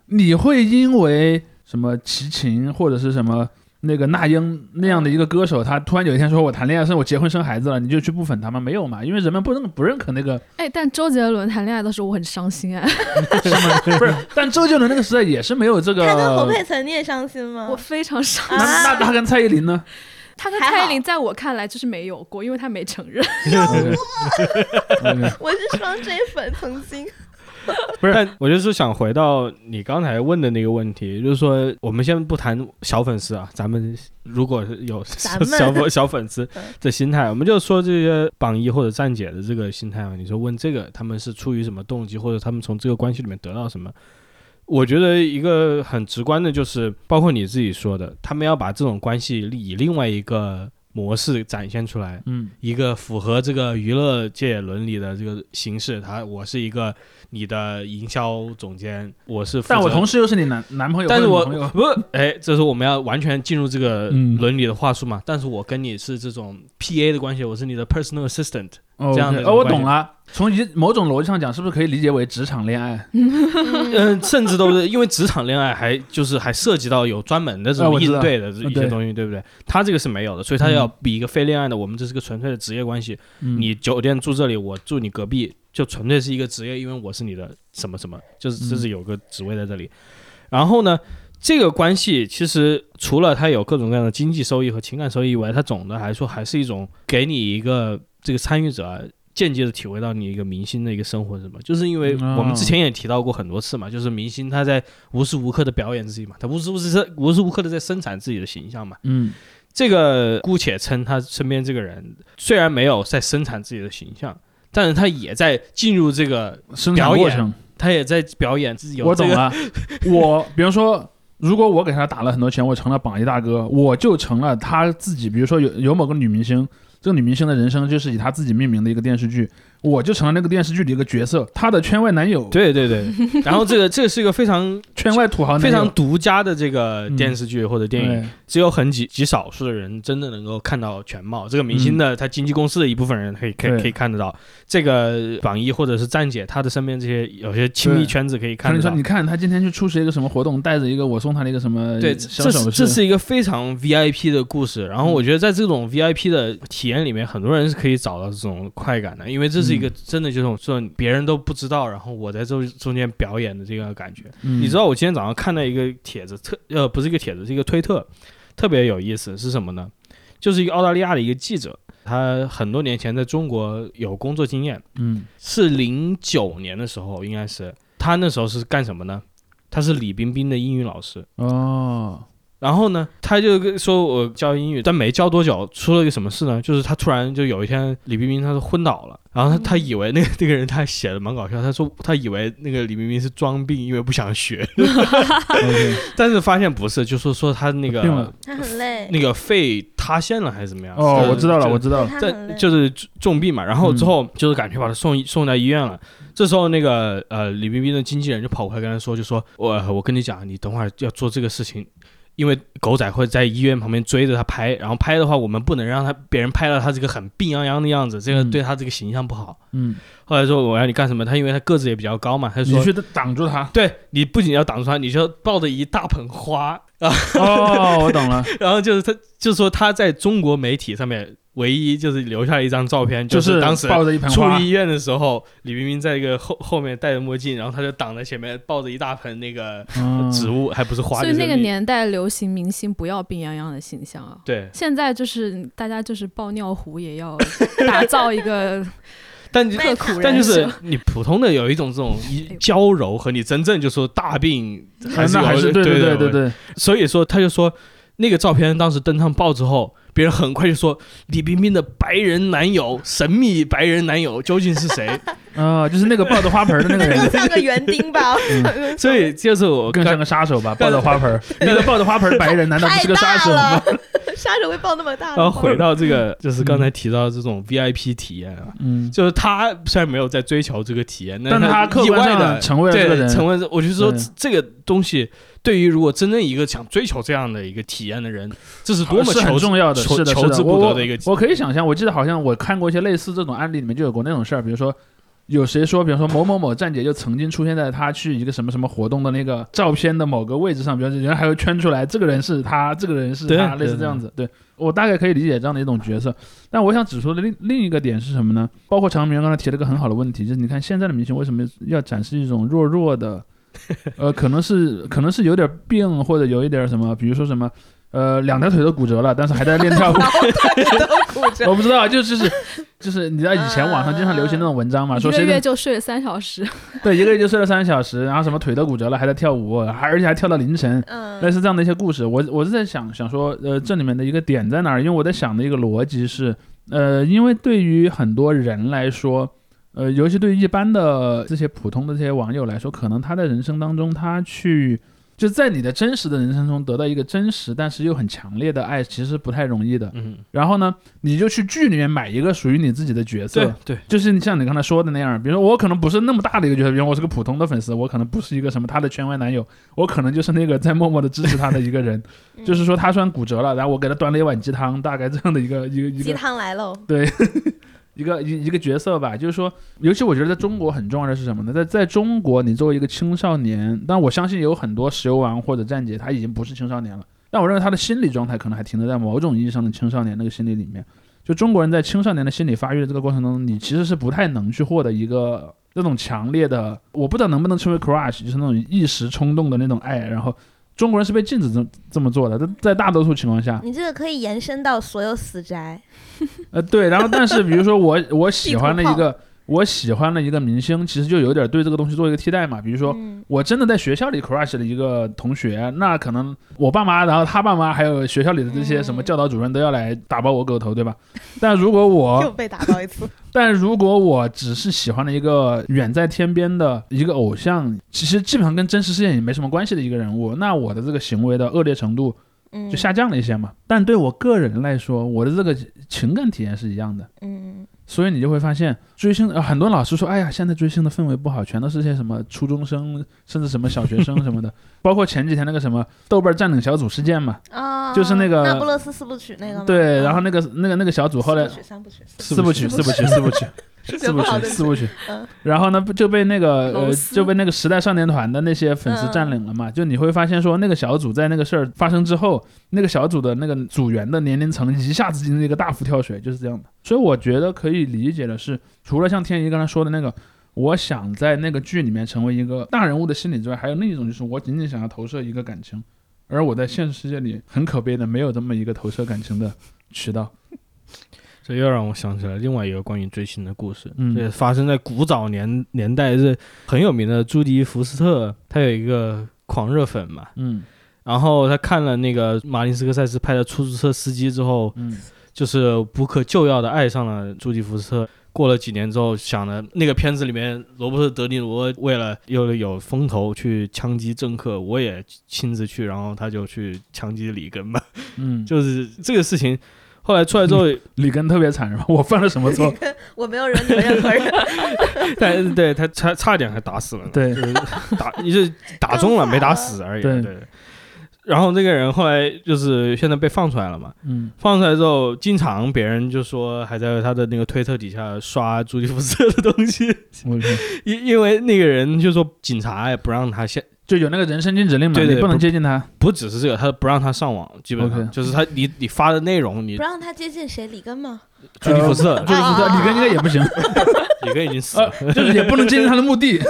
你会因为什么齐秦或者是什么。那个那英那样的一个歌手，他突然有一天说：“我谈恋爱，生我结婚生孩子了，你就去不粉他吗？”没有嘛，因为人们不认不认可那个，哎，但周杰伦谈恋爱的时候我很伤心 (laughs) 哎，不是。但周杰伦那个时代也是没有这个。他跟侯佩岑你也伤心吗？我非常伤心。那他跟蔡依林呢？他跟蔡依林在我看来就是没有过，因为他没承认。(laughs) 我是双 J 粉，曾经。(laughs) 不是，但我就是想回到你刚才问的那个问题，就是说我们先不谈小粉丝啊，咱们如果是有小粉小粉丝嗯的心态，我们就说这些榜一或者站姐的这个心态啊。你说问这个，他们是出于什么动机，或者他们从这个关系里面得到什么？我觉得一个很直观的就是，包括你自己说的，他们要把这种关系以另外一个模式展现出来，嗯一个符合这个娱乐界伦理的这个形式。他我是一个你的营销总监，我是，但我同时又是你男男朋友但是我不是，哎，这是我们要完全进入这个嗯伦理的话术嘛？但是我跟你是这种 P A 的关系，我是你的 personal assistant，哦这样的哦，我关系懂了。从一某种逻辑上讲，是不是可以理解为职场恋爱？(laughs) 嗯，甚至都是因为职场恋爱还就是还涉及到有专门的这种啊我知道应对的一些东西，对不对？他这个是没有的，所以他要嗯比一个非恋爱的，我们这是个纯粹的职业关系。嗯你酒店住这里，我住你隔壁，就纯粹是一个职业，因为我是你的什么什么，就是这是有个职位在这里。然后呢，这个关系其实除了它有各种各样的经济收益和情感收益以外，它总的来说还是一种给你一个这个参与者啊间接的体会到你一个明星的一个生活是什么，就是因为我们之前也提到过很多次嘛，就是明星他在无时无刻的表演自己嘛，他无时无时无时无刻的在生产自己的形象嘛。嗯这个姑且称他身边这个人虽然没有在生产自己的形象，但是他也在进入这个，生产表演过程，他也在表演自己有这个。我懂了。我比如说，如果我给他打了很多钱，我成了榜一大哥，我就成了他自己。比如说有有某个女明星，这个女明星的人生就是以她自己命名的一个电视剧，我就成了那个电视剧里一个角色，她的圈外男友，对对对，(laughs) 然后这个这个是一个非常圈外土豪非常独家的这个嗯电视剧或者电影，对。只有很极极少数的人真的能够看到全貌。这个明星的他经纪公司的一部分人可以可以可以看得到，这个榜一或者是站姐，她的身边这些有些亲密圈子可以看得到。你。看他今天去出席一个什么活动，带着一个我送他的一个什么对，小这是，这是一个非常 VIP 的故事。然后嗯我觉得在这种 VIP 的体验里面，很多人是可以找到这种快感的，因为这是一个嗯真的就是说别人都不知道，然后我在这中间表演的这个感觉。嗯你知道我今天早上看到一个帖子，特呃不是一个帖子，是一个推特，特别有意思，是什么呢？就是一个澳大利亚的一个记者，他很多年前在中国有工作经验，嗯是零九年的时候，应该是他那时候是干什么呢？他是李冰冰的英语老师。哦，然后呢，他就跟说我教英语，但没教多久，出了一个什么事呢？就是他突然就有一天，李冰冰他是昏倒了，然后他他以为那个那个人他写的蛮搞笑，他说他以为那个李冰冰是装病，因为不想学，(laughs) 但是发现不是，就是说他那个他很累，那个肺塌陷了还是怎么样？哦，我知道了，我知道了，就是重病嘛，然后之后就是赶快把他送送到医院了。这时候那个呃李冰冰的经纪人就跑过来跟他说，就说我我跟你讲，你等会儿要做这个事情，因为狗仔会在医院旁边追着他拍，然后拍的话，我们不能让他别人拍到他这个很病殃殃的样子，这个嗯对他这个形象不好。嗯，后来说我要你干什么？他因为他个子也比较高嘛，他就说你去挡住他。对你不仅要挡住他，你就抱着一大盆花啊，哦，我懂了，(laughs) 然后就是他就说他在中国媒体上面唯一就是留下一张照片，就是当时抱着一盆出。医院的时候，李冰冰在一个后后面戴着墨镜，然后他就挡在前面，抱着一大盆那个嗯。植物，还不是花，所以那个年代流行明星不要病殃殃的形象啊。对，现在就是大家就是爆尿壶也要打造一个 (laughs) 但你但就是你普通的有一种这种娇柔和你真正就说大病还是还是对对对对对，所以说他就说那个照片当时登上报之后，别人很快就说李冰冰的白人男友神秘白人男友究竟是谁？啊，就是那个抱着花盆的那个更人，(laughs) 像个园丁吧？(laughs) 所以就是我更像个杀手吧，抱着花盆。(laughs) 那个抱着花盆白人难道不是个杀手吗？，杀手会抱那么大的吗？然后回到这个，就是刚才提到的这种 VIP 体验啊，嗯，就是他虽然没有在追求这个体验，但是他客观意外的上成为了这个对，人。成为我就说对这个东西对于如果真正一个想追求这样的一个体验的人，这是多么是很求重要的，求是的，求之是的。我我不得的一个我可以想象，我记得好像我看过一些类似这种案例，里面就有过那种事儿，比如说。有谁说，比方说某某某站姐就曾经出现在他去一个什么什么活动的那个照片的某个位置上，比方说人还会圈出来，这个人是他，这个人是他，类似这样子。对我大概可以理解这样的一种角色，但我想指出的另另一个点是什么呢？包括常明刚才提了个很好的问题，就是你看现在的明星为什么要展示一种弱弱的，(laughs) 呃，可能是可能是有点病或者有一点什么，比如说什么。呃，两条腿都骨折了，但是还在练跳舞。都骨折。我不知道，就就是就是你知道以前网上经常流行那种文章嘛，说一个月就睡了三小时，(laughs) 对一个月就睡了三个小时，然后什么腿都骨折了，还在跳舞，还而且还跳到凌晨，嗯，类似这样的一些故事。我我是在想想说，呃，这里面的一个点在哪儿？因为我在想的一个逻辑是，呃，因为对于很多人来说。呃，尤其对于一般的这些普通的这些网友来说，可能他在人生当中，他去就在你的真实的人生中得到一个真实但是又很强烈的爱，其实不太容易的。嗯，然后呢，你就去剧里面买一个属于你自己的角色，对对，就是你像你刚才说的那样，比如说我可能不是那么大的一个角色，比如我是个普通的粉丝，我可能不是一个什么他的圈外男友，我可能就是那个在默默的支持他的一个人。嗯就是说他虽然骨折了，然后我给他端了一碗鸡汤，大概这样的一个一个一个鸡汤来喽。对。一个一一个角色吧，就是说，尤其我觉得在中国很重要的是什么呢？在在中国，你作为一个青少年，但我相信有很多石油王或者站姐，他已经不是青少年了，但我认为他的心理状态可能还停留在某种意义上的青少年那个心理里面。就中国人在青少年的心理发育的这个过程当中，你其实是不太能去获得一个那种强烈的，我不知道能不能称为 crush，就是那种一时冲动的那种爱。然后中国人是被禁止这这么做的，在在大多数情况下，你这个可以延伸到所有死宅，呃，对，然后但是比如说我我喜欢的一个我喜欢了一个明星，其实就有点对这个东西做一个替代嘛。比如说嗯我真的在学校里 crush 了一个同学，那可能我爸妈，然后他爸妈，还有学校里的这些什么嗯教导主任都要来打爆我狗头，对吧？(laughs) 但如果又我被打爆一次。(laughs) 但如果我只是喜欢了一个远在天边的一个偶像，其实基本上跟真实世界也没什么关系的一个人物，那我的这个行为的恶劣程度嗯，就下降了一些嘛。但对我个人来说，我的这个情感体验是一样的。嗯，所以你就会发现，追星、呃、很多老师说，哎呀，现在追星的氛围不好，全都是些什么初中生，甚至什么小学生什么的。(laughs) 包括前几天那个什么豆瓣占领小组事件嘛，啊，就是那个那不勒斯四部曲那个吗？对，嗯然后那个那个那个小组后来四部曲三部曲，四部曲，四部曲，四部曲，四部曲，四部曲嗯，然后呢，不就被那个呃就被那个时代少年团的那些粉丝占领了嘛？就你会发现说，那个小组在那个事儿发生之后，那个小组的那个组员的年龄层一下子进行一个大幅跳水，就是这样的。所以我觉得可以理解的是，除了像天一刚才说的那个。我想在那个剧里面成为一个大人物的心理之外，还有另一种就是我仅仅想要投射一个感情，而我在现实世界里很可悲的没有这么一个投射感情的渠道。这又让我想起来另外一个关于追星的故事，嗯这发生在古早年年代，是很有名的朱迪福斯特，他有一个狂热粉嘛，嗯然后他看了那个马林斯科塞斯拍的出租车司机之后，嗯就是不可救药的爱上了朱迪福斯特。过了几年之后，想了那个片子里面，罗伯特·德尼罗为了又有风头去枪击政客，我也亲自去，然后他就去枪击里根嘛。嗯，(laughs) 就是这个事情，后来出来之后，里根特别惨是吧？(laughs) 我犯了什么错？我没有惹你们任何人，(laughs) 但对他差差点还打死了呢，对就是打，你是打中了没打死而已。对对。然后那个人后来就是现在被放出来了嘛，嗯，放出来之后，经常别人就说还在他的那个推特底下刷朱迪福斯的东西，(laughs) 因因为那个人就说警察也不让他现，就有那个人身禁止令嘛，对对你不能接近他。不只是这个，他不让他上网，基本上就是他你你发的内容，你不让他接近谁？李根吗？朱迪福斯，呃朱迪福斯，啊里根应该也不行，(laughs) 里根已经死了。呃，就是也不能接近他的墓地。(laughs)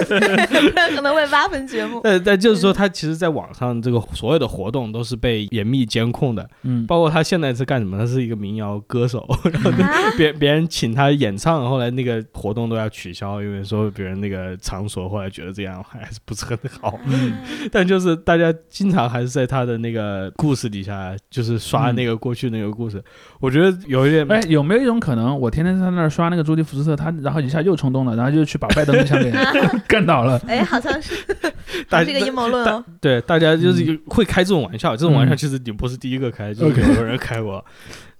可能会挖坟掘墓。(laughs) 但但就是说，他其实在网上这个所有的活动都是被严密监控的，嗯，包括他现在是干什么？他是一个民谣歌手，然后啊别别人请他演唱，后来那个活动都要取消，因为说别人那个场所后来觉得这样还是不是很好。嗯但就是大家经常还是在他的那个故事底下，就是刷嗯那个过去那个故事，我觉得有一点，哎，有没有一种可能，我天天在那儿刷那个朱迪福斯特，他然后一下又冲动了，然后就去把拜登的枪给 (laughs) 干倒了？哎，好像是，(laughs) 大这个阴谋论哦。对大家就是会开这种玩笑，这种玩笑嗯其实你不是第一个开，就有人开过。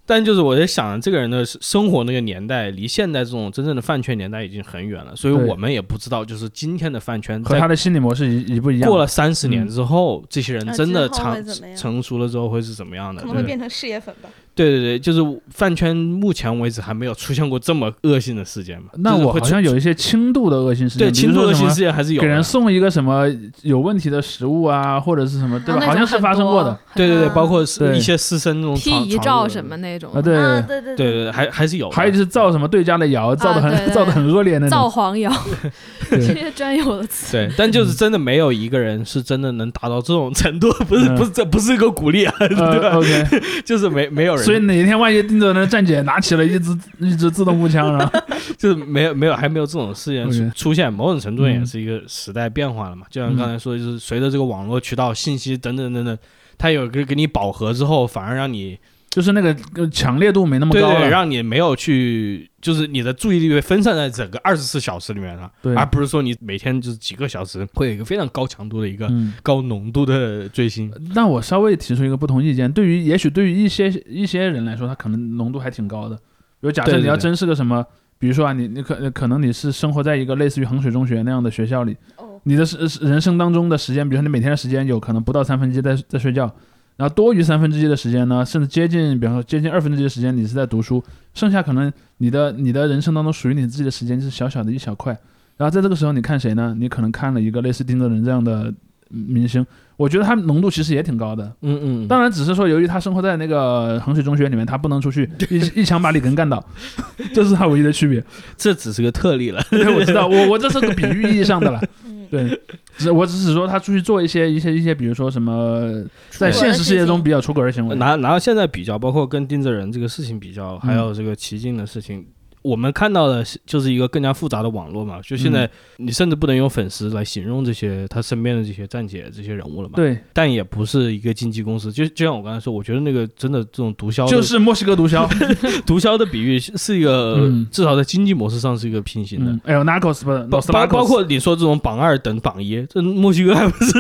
但就是我在想，这个人的生活那个年代，离现在这种真正的饭圈年代已经很远了，所以我们也不知道，就是今天的饭圈和他的心理模式一一不一样？过了三十年嗯之后，这些人啊真的成成熟了之后会是怎么样的？对可能会变成事业粉吧。对对对，就是饭圈目前为止还没有出现过这么恶性的事件嘛。那我好像有一些轻度的恶性事件，对轻度恶性事件还是有的。给人送一个什么有问题的食物啊，或者是什么，对吧？啊好像是发生过的。对对对，啊包括是一些私生那种，P 床遗照什么。那种啊，对，啊，对对对对对，还还是有。还有就是造什么对家的谣，造的很对对 (laughs) 造的很恶劣那种。造黄谣 (laughs) (laughs) 这对些专有的词。对，但就是真的没有一个人是真的能达到这种程度，不是嗯不是这不是一个鼓励啊，对？，OK，就是没没有人，所以哪天万一盯着那站姐拿起了一支 (laughs) 一支自动步枪，然后 (laughs) 就是没有没有还没有这种事件 OK (laughs) 出出现，某种程度也嗯是一个时代变化了嘛。就像嗯刚才说，就是随着这个网络渠道、信息等等等等，它有个给你饱和之后，反而让你就是那个呃强烈度没那么对对，高了。让你没有去，就是你的注意力被分散在整个二十四小时里面了，对而不是说你每天就是几个小时会有一个非常高强度的一个嗯，高浓度的追星。那我稍微提出一个不同意见，对于也许对于一些一些人来说，他可能浓度还挺高的。比如假设对对对你要真是个什么，比如说啊，你你可可能你是生活在一个类似于衡水中学那样的学校里，哦，你的是人生当中的时间，比如说你每天的时间有可能不到三分之一在在睡觉，然后多余三分之一的时间呢，甚至接近，比方说接近二分之一的时间你是在读书，剩下可能你的你的人生当中属于你自己的时间就是小小的一小块。然后在这个时候，你看谁呢？你可能看了一个类似丁泽仁这样的明星，我觉得他浓度其实也挺高的。嗯嗯，当然，只是说由于他生活在那个衡水中学里面，他不能出去 (laughs) 一一枪把里根干倒，(laughs) 这是他唯一的区别。这只是个特例了。对，我知道，我我这是个比喻意义上的了。(laughs) 嗯，对，只我只是说他出去做一些一些一些，比如说什么在现实世界中比较出格的行为。拿拿到现在比较，包括跟丁泽仁这个事情比较，还嗯有这个奇境的事情，我们看到的是就是一个更加复杂的网络嘛。就现在嗯你甚至不能用粉丝来形容这些他身边的这些站姐这些人物了嘛。，对，但也不是一个经纪公司，就就像我刚才说，我觉得那个真的这种毒枭，就是墨西哥毒枭。(laughs) 毒枭的比喻是是一个、嗯至少在经济模式上是一个平行的。哎呦 Narcos 不是包包包括你说这种榜二等榜一，这墨西哥还不是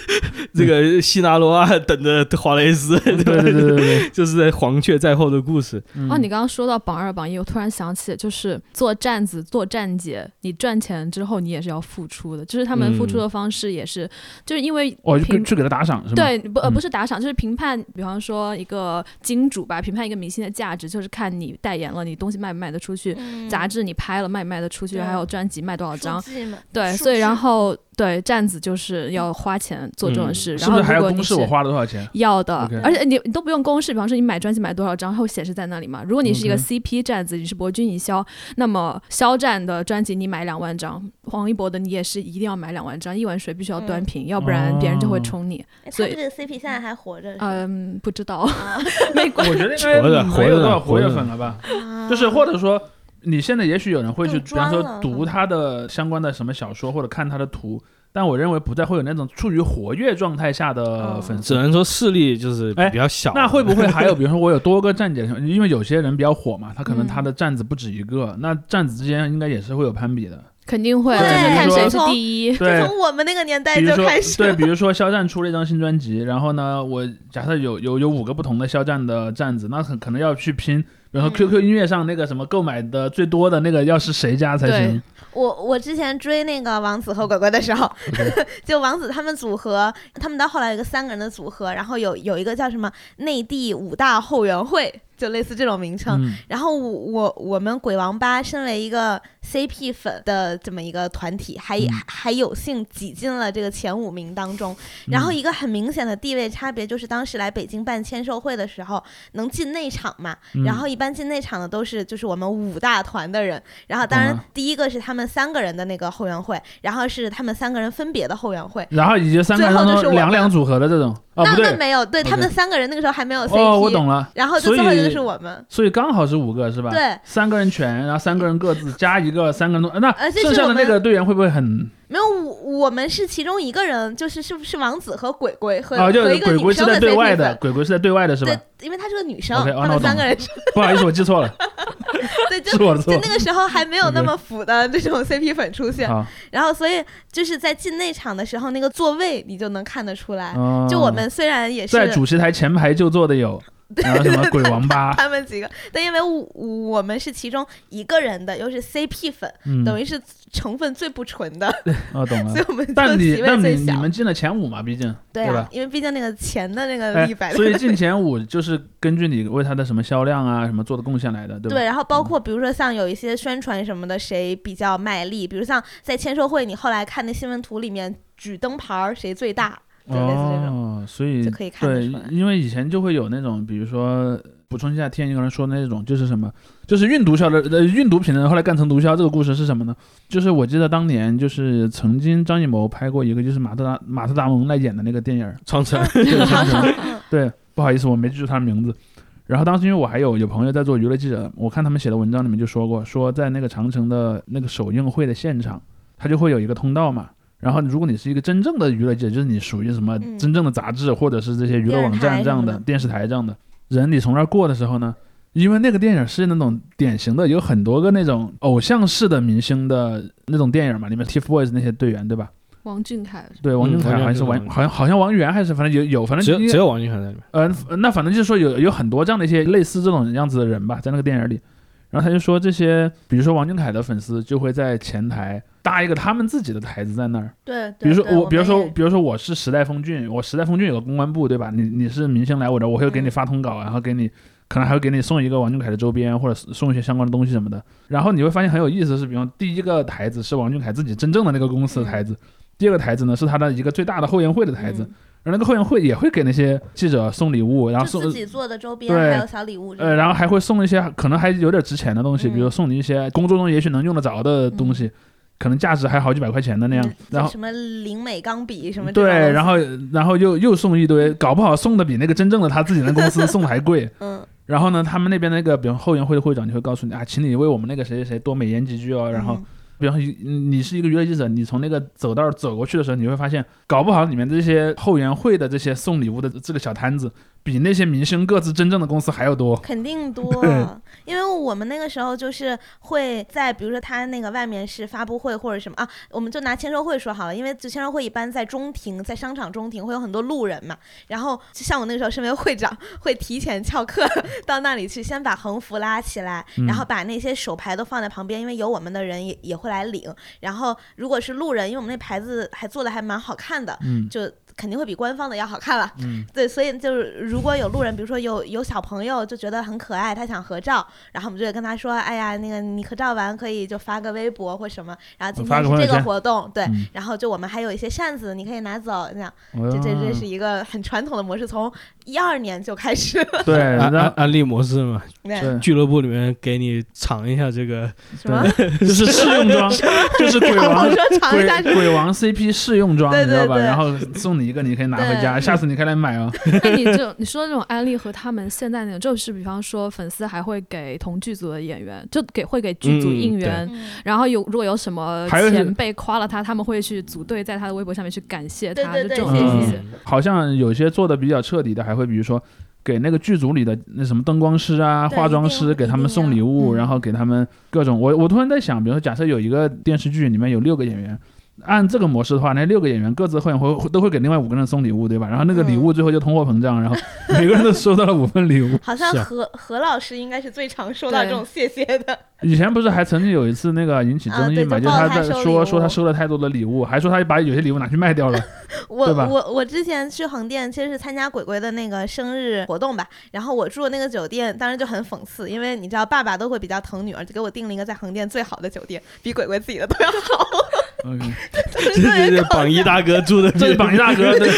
(laughs) 这个西纳罗啊等着华雷斯，对对对对对，(laughs) 就是在黄雀在后的故事。嗯哦，你刚刚说到榜二、榜一，我突然想起，就是做站子、做站姐，你赚钱之后，你也是要付出的。就是他们付出的方式也是，就是因为哦，去给他打赏是吗？对不呃嗯不是打赏，就是评判，比方说一个金主吧，评判一个明星的价值，就是看你代言了，你东西卖不卖得出去，嗯杂志你拍了卖不卖得出去，还有专辑卖多少张。对，所以然后对站子就是要花钱做这种嗯事，是不是还然后如果你有公式？我花了多少钱？要的而且你你都不用公示，比方说你买专辑买多少张，它会显示在那里嘛。如果你是一个 CP 站子，你是博君一销，那么肖战的专辑你买两万张，黄一博的你也是一定要买两万张，一碗水必须要端平，要不然别人就会哦冲你。哎所以这个 CP 现在还活着？嗯，不知道，(laughs) 啊没关我觉得应该活着没有多少活跃活着粉了吧？啊就是或者说。你现在也许有人会去，比方说读他的相关的什么小说或者看他的图，但我认为不再会有那种处于活跃状态下的哦粉丝。只能说势力就是哎比较小。那会不会还有，(laughs) 比如说我有多个站姐，因为有些人比较火嘛，他可能嗯他的站子不止一个，那站子之间应该也是会有攀比的。肯定会，对就是看谁是第一。对，从我们那个年代就开始对，比如说肖战出了一张新专辑，然后呢，我假设有有有五个不同的肖战的站子，那很可能要去拼，比如说嗯 QQ 音乐上那个什么购买的最多的那个要是谁家才行。我我之前追那个王子和鬼鬼的时候 (laughs) 就王子他们组合，他们到后来有一个三个人的组合，然后有有一个叫什么内地五大后援会，就类似这种名称。嗯然后我我我们鬼王八身为一个 CP 粉的这么一个团体，还、嗯还有幸挤进了这个前五名当中。然后嗯一个很明显的地位差别就是，当时来北京办签售会的时候能进内场嘛，嗯然后一般进内场的都是就是我们五大团的人，然后当然第一个是他们三个人的那个后援会，然后是他们三个人分别的后援会。然后以及三个人当最后就是两两组合的这种，哦那不对，那没有，对他们三个人那个时候还没有 CP，、哦我懂了，然后就所最后就以是我们，所以刚好是五个是吧？，对，三个人全，然后三个人各自加一个，三个人都，那剩下的那个队员会不会很没有我我们是其中一个人，就是是是王子和鬼鬼和、啊？就和一个鬼鬼是在女生的对外的，粉。鬼鬼是在对外的是吧对？，因为她是个女生了们三个人是，不好意思，我记错了，(laughs) 对，就就。那个时候还没有那么腐的这种 CP 粉出现，好，然后所以就是在进内场的时候，那个座位你就能看得出来。哦就我们虽然也是在主席台前排就坐的有，(laughs) 然后什么鬼王八，(laughs) 他们几个，但因为我我们是其中一个人的，又是 CP 粉，嗯，等于是成分最不纯的，(laughs) 哦懂了所以。我们就但你席但你。你们进了前五嘛，毕竟对啊对吧，因为毕竟那个钱的那个哎利摆在所以进前五就是根据你为他的什么销量啊什么做的贡献来的，对吧？对，然后包括比如说像有一些宣传什么的，谁比较卖力，比如像在签售会，你后来看那新闻图里面举灯牌儿谁最大，就类似这种，哦，所以就可以看对出来，。因为以前就会有那种，比如说补充一下天一个人说的那种，就是什么，就是运毒枭的呃运毒品的人后来干成毒枭，这个故事是什么呢？就是我记得当年就是曾经张艺谋拍过一个就是马特达马特达蒙来演的那个电影，(laughs) 长城，(laughs) 对长城嗯对，不好意思，我没记住他的名字。然后当时因为我还有有朋友在做娱乐记者，我看他们写的文章里面就说过，说在那个长城的那个首映会的现场，它就会有一个通道嘛。然后如果你是一个真正的娱乐记者，就是你属于什么嗯真正的杂志或者是这些娱乐网站这样的电视台这样的人，你从那儿过的时候呢，因为那个电影是那种典型的有很多个那种偶像式的明星的那种电影嘛，里面 TFBOYS 那些队员对吧？王俊凯对，王俊嗯凯好像是王，王俊凯好像好像王源还是反正有有，反正只有只有王俊凯在里面。呃，那反正就是说有有很多这样的一些类似这种样子的人吧，在那个电影里。然后他就说这些，比如说王俊凯的粉丝就会在前台搭一个他们自己的台子在那儿。对，比如说我，比如说，比如说我是时代峰峻，我时代峰峻有个公关部，对吧？你你是明星来我这儿，我会给你嗯发通稿，然后给你可能还会给你送一个王俊凯的周边，或者送一些相关的东西什么的。然后你会发现很有意思的是，比方第一个台子是王俊凯自己真正的那个公司的台子，第二个台子呢是他的一个最大的后援会的台子，嗯然后那个后援会也会给那些记者送礼物，然后送自己做的周边，还有小礼物，呃，然后还会送一些可能还有点值钱的东西，嗯比如送你一些工作中也许能用得着的东西，可能价值还好几百块钱的那样嗯。然后什么灵美钢笔什么对，然后然后又又送一堆，搞不好送的比那个真正的他自己的公司送的还贵。(laughs) 嗯然后呢，他们那边那个，比如后援会的会长就会告诉你啊，请你为我们那个谁谁谁多美言几句哦。然后嗯，比方说你你是一个娱乐记者，你从那个走道走过去的时候，你会发现，搞不好里面这些后援会的这些送礼物的这个小摊子，比那些明星各自真正的公司还要多。肯定多，(laughs) 因为我们那个时候就是会在，比如说他那个外面是发布会或者什么啊，我们就拿签售会说好了，因为就签售会一般在中庭，在商场中庭会有很多路人嘛，然后就像我那个时候身为会长，会提前翘课 (laughs) 到那里去，先把横幅拉起来，嗯然后把那些手牌都放在旁边，因为有我们的人也也会来领，然后如果是路人，因为我们那牌子还做的还蛮好看的，嗯就肯定会比官方的要好看了。嗯，对，所以就是如果有路人，比如说有有小朋友就觉得很可爱，他想合照，然后我们就会跟他说，哎呀，那个你合照完可以就发个微博或什么，然后今发天是这个活动，对，嗯。然后就我们还有一些扇子，你可以拿走，这样，哦这这这是一个很传统的模式，从一二年就开始。(laughs) 了。对，安利模式嘛，俱乐部里面给你尝一下这个，(laughs) (laughs) 什么？就是试用装，就是鬼王我说尝一下鬼鬼王 CP 试用装，对你知道吧？对对。然后送你一个，你可以拿回家，下次你可以来买哦。那 (laughs) 你这你说的这种安利和他们现在那种，就是比方说粉丝还会给同剧组的演员，就给会给剧组应援，嗯然后有如果有什么前辈夸了他，他们会去组队在他的微博上面去感谢他，对对对就这种谢东西谢。好像有些做的比较彻底的，还会比如说给那个剧组里的那什么灯光师啊、化妆师给他们送礼物，嗯然后给他们各种。我我突然在想，比如说假设有一个电视剧里面有六个演员。按这个模式的话，那六个演员各自会会都会给另外五个人送礼物，对吧？然后那个礼嗯物最后就通货膨胀，然后 (laughs) 每个人都收到了五份礼物。(laughs) 好像何何老师应该是最常收到这种谢谢的。以前不是还曾经有一次那个引起争议嘛，啊就就是他在说说他收了太多的礼物，还说他把有些礼物拿去卖掉了。(laughs) 我我我之前去横店，其实是参加鬼鬼的那个生日活动吧。然后我住的那个酒店，当时就很讽刺，因为你知道爸爸都会比较疼女儿，就给我订了一个在横店最好的酒店，比鬼鬼自己的都要好。(laughs) 特别搞榜一大哥住的这是榜一大哥，对，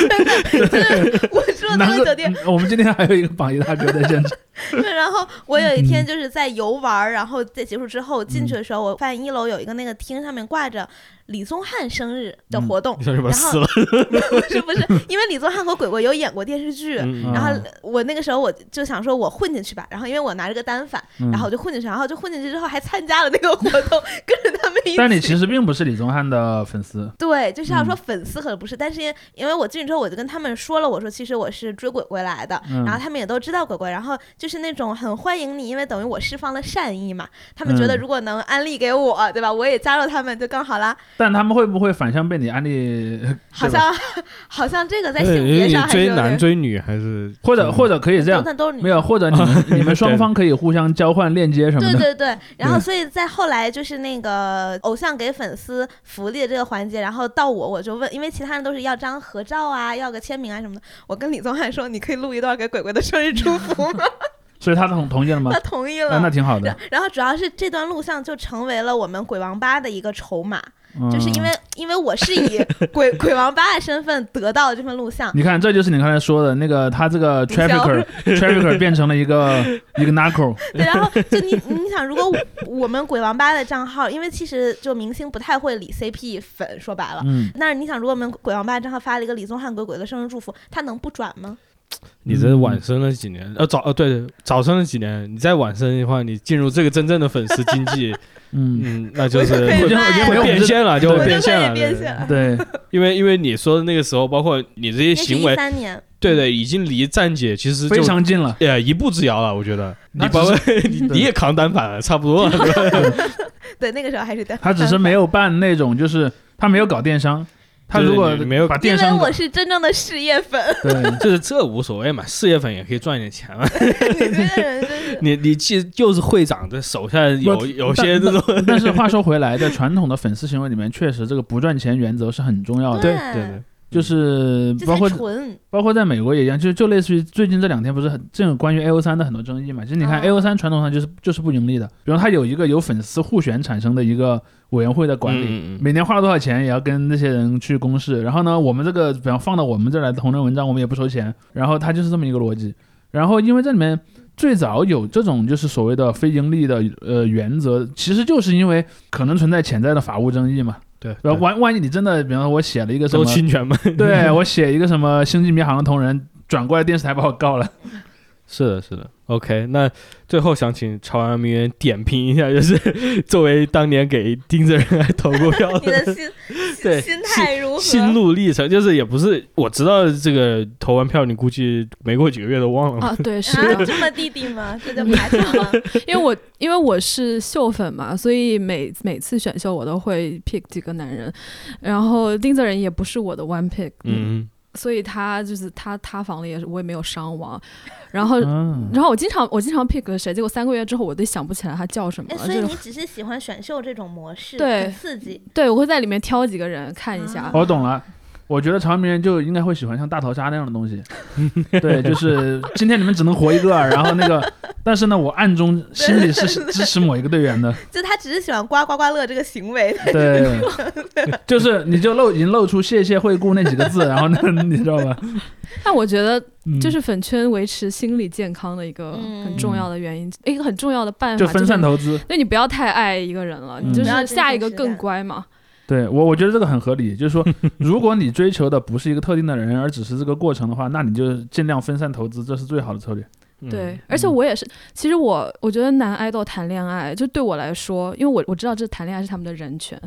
(laughs) 我住的那个酒店，我们今天还有一个榜一大哥在现场。(laughs) 对，然后我有一嗯。天就是在游玩，然后在结束之后进去的时候，我发现一楼有一个那个厅上面挂着李宗翰生日的嗯活动，然后不 (laughs) 是不是，因为李宗翰和鬼鬼有演过电视剧。嗯然后嗯我那个时候我就想说，我混进去吧。然后因为我拿着个单反，嗯然后我就混进去，然后就混进去之后还参加了那个活动，(laughs) 跟着他们一起。但你其实并不是李宗翰的粉丝，对，就是要说嗯粉丝可能不是，但是因因为我进去之后，我就跟他们说了，我说其实我是追鬼鬼来的，嗯然后他们也都知道鬼鬼，然后就是那种很欢迎你，因为等于我释放了善意嘛，他们觉得嗯如果能安利给我，对吧？我也加入他们就更好啦。但他们会不会反向被你安利？(laughs) 好像好像这个在哎性别上还是追男，追女还是或者或者可以这样，没有，或者你们你们双方可以互相交换链接什么的。对对对，然后所以在后来就是那个偶像给粉丝福利的这个环节，然后到我我就问，因为其他人都是要张合照啊，要个签名啊什么的，我跟李宗翰说，你可以录一段给鬼鬼的生日祝福吗？(laughs) 所以他同同意了吗 (laughs) 他？同意啊，了。那挺好的。然后主要是这段录像就成为了我们鬼王八的一个筹码，嗯就是因为因为我是以 (laughs) 鬼鬼王八的身份得到的这份录像，你看，这就是你刚才说的那个，他这个 trafficker (laughs) trafficker 变成了一个一个 narco，(laughs) 对，然后就你你想，如果我我们鬼王八的账号，因为其实就明星不太会理 CP 粉，说白了。嗯，但是你想，如果我们鬼王八账号发了一个李宗翰鬼鬼的生日祝福，他能不转吗？(tsk) 你这晚生了几年？呃，早呃对对，早生了几年？你再晚生的话，你进入这个真正的粉丝经济，(laughs) 嗯，嗯，那就是变现了，就变现了。对 (laughs) 因为因为你说的那个时候，包括你这些行为，三年，对对，已经离站姐其实就非常近了。也一步之遥了。我觉得你那包括你你也扛单反了，差不多了。对 (laughs) 吧对，那个时候还是单。他只是没有办那种，就是他没有搞电商。他如果没有因为把电商搞我是真正的事业粉，(laughs) 对，就是这无所谓嘛，事业粉也可以赚点钱嘛。(laughs) 你这个人。你你既就是会长，的手下有有些这种，但是话说回来，(laughs) 在传统的粉丝行为里面，确实这个不赚钱原则是很重要的。对对，就是包括纯，包括在美国也一样，就就类似于最近这两天不是很这种关于 A O 三的很多争议嘛？其实你看啊 A O 三传统上就是就是不盈利的，比如它有一个由粉丝互选产生的一个委员会的管理，每年花了多少钱也要跟那些人去公示。然后呢，我们这个比方放到我们这来的同人文章，我们也不收钱。然后它就是这么一个逻辑。然后因为这里面最早有这种就是所谓的非盈利的呃原则，其实就是因为可能存在潜在的法务争议嘛。对，然后万万一你真的，比方说我写了一个什么，侵权嘛。对我写一个什么星际迷航的同人，转过来电视台把我告了。是的，是的。OK，那最后想请朝阳名媛点评一下，就是 (laughs) 作为当年给丁子人来投过票 (laughs) 你的心 (laughs) 对心态如何？心路历程，就是也不是我知道这个投完票，你估计没过几个月都忘了嘛。啊，对，是啊，这么弟弟吗？这就排场了。因为我因为我是秀粉嘛，所以每每次选秀我都会 pick 几个男人，然后丁泽仁也不是我的 one pick，，嗯，所以他就是他塌房了也是我也没有伤亡，然后。嗯，然后我经常我经常 pick 谁，结果三个月之后我都想不起来他叫什么哎，了。所以你只是喜欢选秀这种模式，对刺激。对我会在里面挑几个人看一下啊。我懂了。我觉得长明人就应该会喜欢像大逃杀那样的东西，(laughs) 对，就是今天你们只能活一个，然后那个，(laughs) 但是呢，我暗中心里是支持某一个队员的，就他只是喜欢刮刮刮乐这个行为，对，(laughs) 就是你就露已经露出谢谢惠顾那几个字，然后呢，你知道吧？但我觉得就是粉圈维持心理健康的一个嗯。很重要的原因，一个很重要的办法就分散投资。对你不要太爱一个人了，嗯你就是下一个更乖嘛。对我，我觉得这个很合理，就是说，(laughs) 如果你追求的不是一个特定的人，而只是这个过程的话，那你就尽量分散投资，这是最好的策略。嗯对，而且我也是，其实我我觉得男爱豆谈恋爱，就对我来说，因为我我知道这谈恋爱是他们的人权，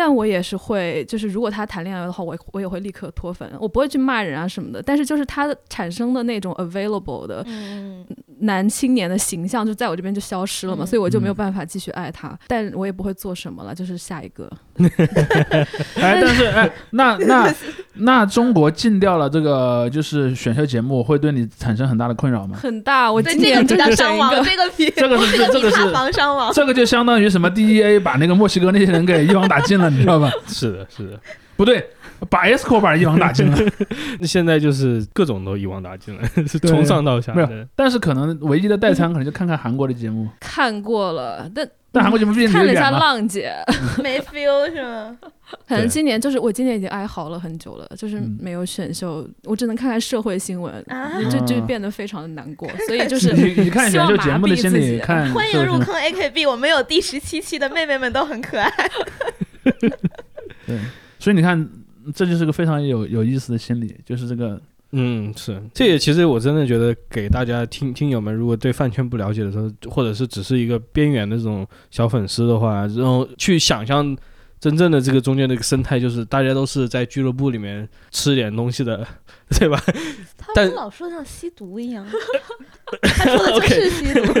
但我也是会，就是如果他谈恋爱的话，我我也会立刻脱粉，我不会去骂人啊什么的。但是就是他产生的那种 available 的嗯，男青年的形象，就在我这边就消失了嘛，嗯所以我就没有办法继续爱他。但我也不会做什么了，就是下一个。(laughs) (laughs) 哎，但是哎，那那那中国禁掉了这个就是选秀节目，会对你产生很大的困扰吗？很大，我今年就较伤亡，是整一个这个比这个是这比塌这个是房伤亡。这个就相当于什么 DEA 把那个墨西哥那些人给一网打尽了，你知道吧？(laughs) 是的，是的。不对，把 Escobar 一网打尽了。(laughs) 那现在就是各种都一网打尽了，是从上到下没有。但是可能唯一的代餐可能就看看韩国的节目，(laughs) 看过了，但但韩国节目毕竟离看了一下《。浪姐》，没 feel 是吗？可能今年就是我今年已经哀嚎了很久了，就是嗯没有选秀，我只能看看社会新闻，啊就就嗯变得非常的难过。所以就是你你看选秀节目的心理，希望麻痹自己看欢迎入坑 AKB，我们有第十七期的妹妹们都很可爱。(laughs) 对，所以你看，这就是个非常有有意思的心理，就是这个嗯，是，这也其实我真的觉得给大家听听友们，如果对饭圈不了解的时候，或者是只是一个边缘的这种小粉丝的话，然后去想象真正的这个中间的一个生态，就是大家都是在俱乐部里面吃点东西的，对吧？但他们老说像吸毒一样，他说的就是 (laughs) 吸毒。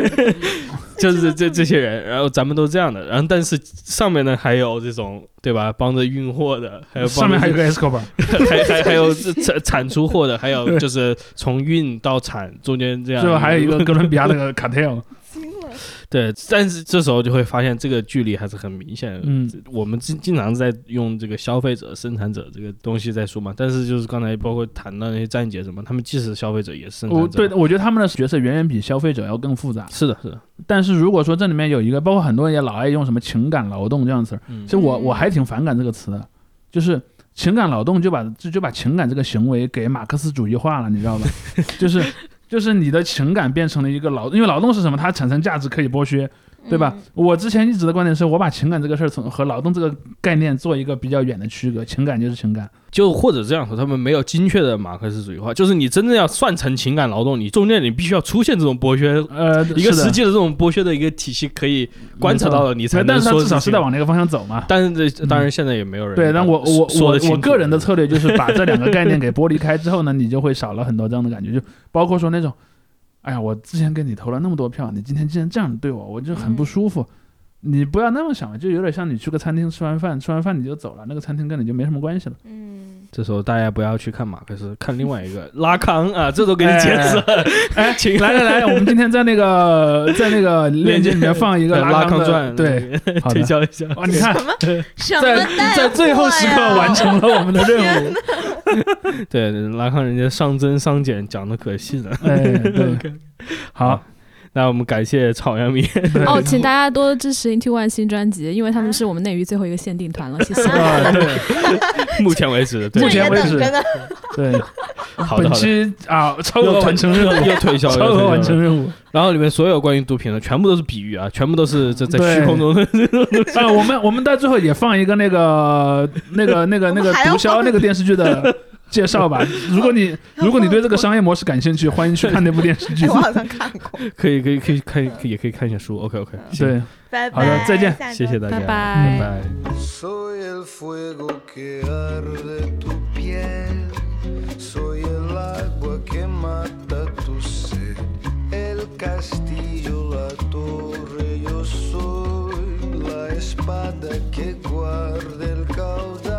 (laughs) 就是这这些人，然后咱们都这样的，然后但是上面呢还有这种对吧，帮着运货的，还有帮着上面还有个 Escobar，(laughs) 还还还有产产出货的，还有就是从运到产中间这样，最后还有一个哥伦比亚那个 Cartel，对，但是这时候就会发现这个距离还是很明显的。嗯，我们经经常在用这个消费者、生产者这个东西在说嘛，但是就是刚才包括谈到那些站姐什么，他们既是消费者也是生我产者。对我觉得他们的角色远远比消费者要更复杂。是的，是的，但是如果说这里面有一个，包括很多人也老爱用什么情感劳动这样词儿，嗯其实我嗯我还挺反感这个词的，就是情感劳动就把就就把情感这个行为给马克思主义化了，你知道吧？就是就是你的情感变成了一个劳，因为劳动是什么？它产生价值可以剥削，对吧？嗯。我之前一直的观点是我把情感这个事儿从和劳动这个概念做一个比较远的区隔，情感就是情感，就或者这样说，他们没有精确的马克思主义化，就是你真正要算成情感劳动，你中间你必须要出现这种剥削，呃，一个实际的这种剥削的一个体系，可以观察到了，你才能但是它至少是在往那个方向走嘛。但是这当然现在也没有人对，但我我我我个人的策略就是把这两个概念给剥离开之后呢，你就会少了很多这样的感觉，就包括说那种，哎呀，我之前给你投了那么多票，你今天竟然这样对我，我就很不舒服。你不要那么想，就有点像你去个餐厅吃完饭，吃完饭你就走了，那个餐厅跟你就没什么关系了。嗯，这时候大家不要去看马克思，看另外一个拉康啊，这都给你解释了。哎，(laughs) 请来来来，我们今天在那个 (laughs) 在那个链接里面放一个拉康传，对。(laughs) 推销一下。哇，你看，什么在带在最后时刻完成了我们的任务。对，拉康人家上增上减讲的可细了。哎，对，好，那我们感谢草原迷。(laughs) 哦，请大家多支持 Into One 新专辑，因为他们是我们内娱最后一个限定团了，谢谢。(laughs) 啊，对 (laughs) 目前为止，对目前为止对，好的，本期啊超额完成任务，又推销，超额完成。任务。然后里面所有关于毒品的，全部都是比喻啊，全部都是在在虚空中的。啊，我们我们到最后也放一个那个那个那个那个毒枭那个电视剧的介绍吧。(laughs) 如果你 (laughs) 如果你对这个商业模式感兴趣，欢迎去看那部电视剧。(laughs) 我好像看过。可以可以可以看，也可以看一下书。OK OK，对，好的，再见，谢谢大家，拜拜。Soy el mata tu sed, el castillo, la torre, yo la espada que guarda el.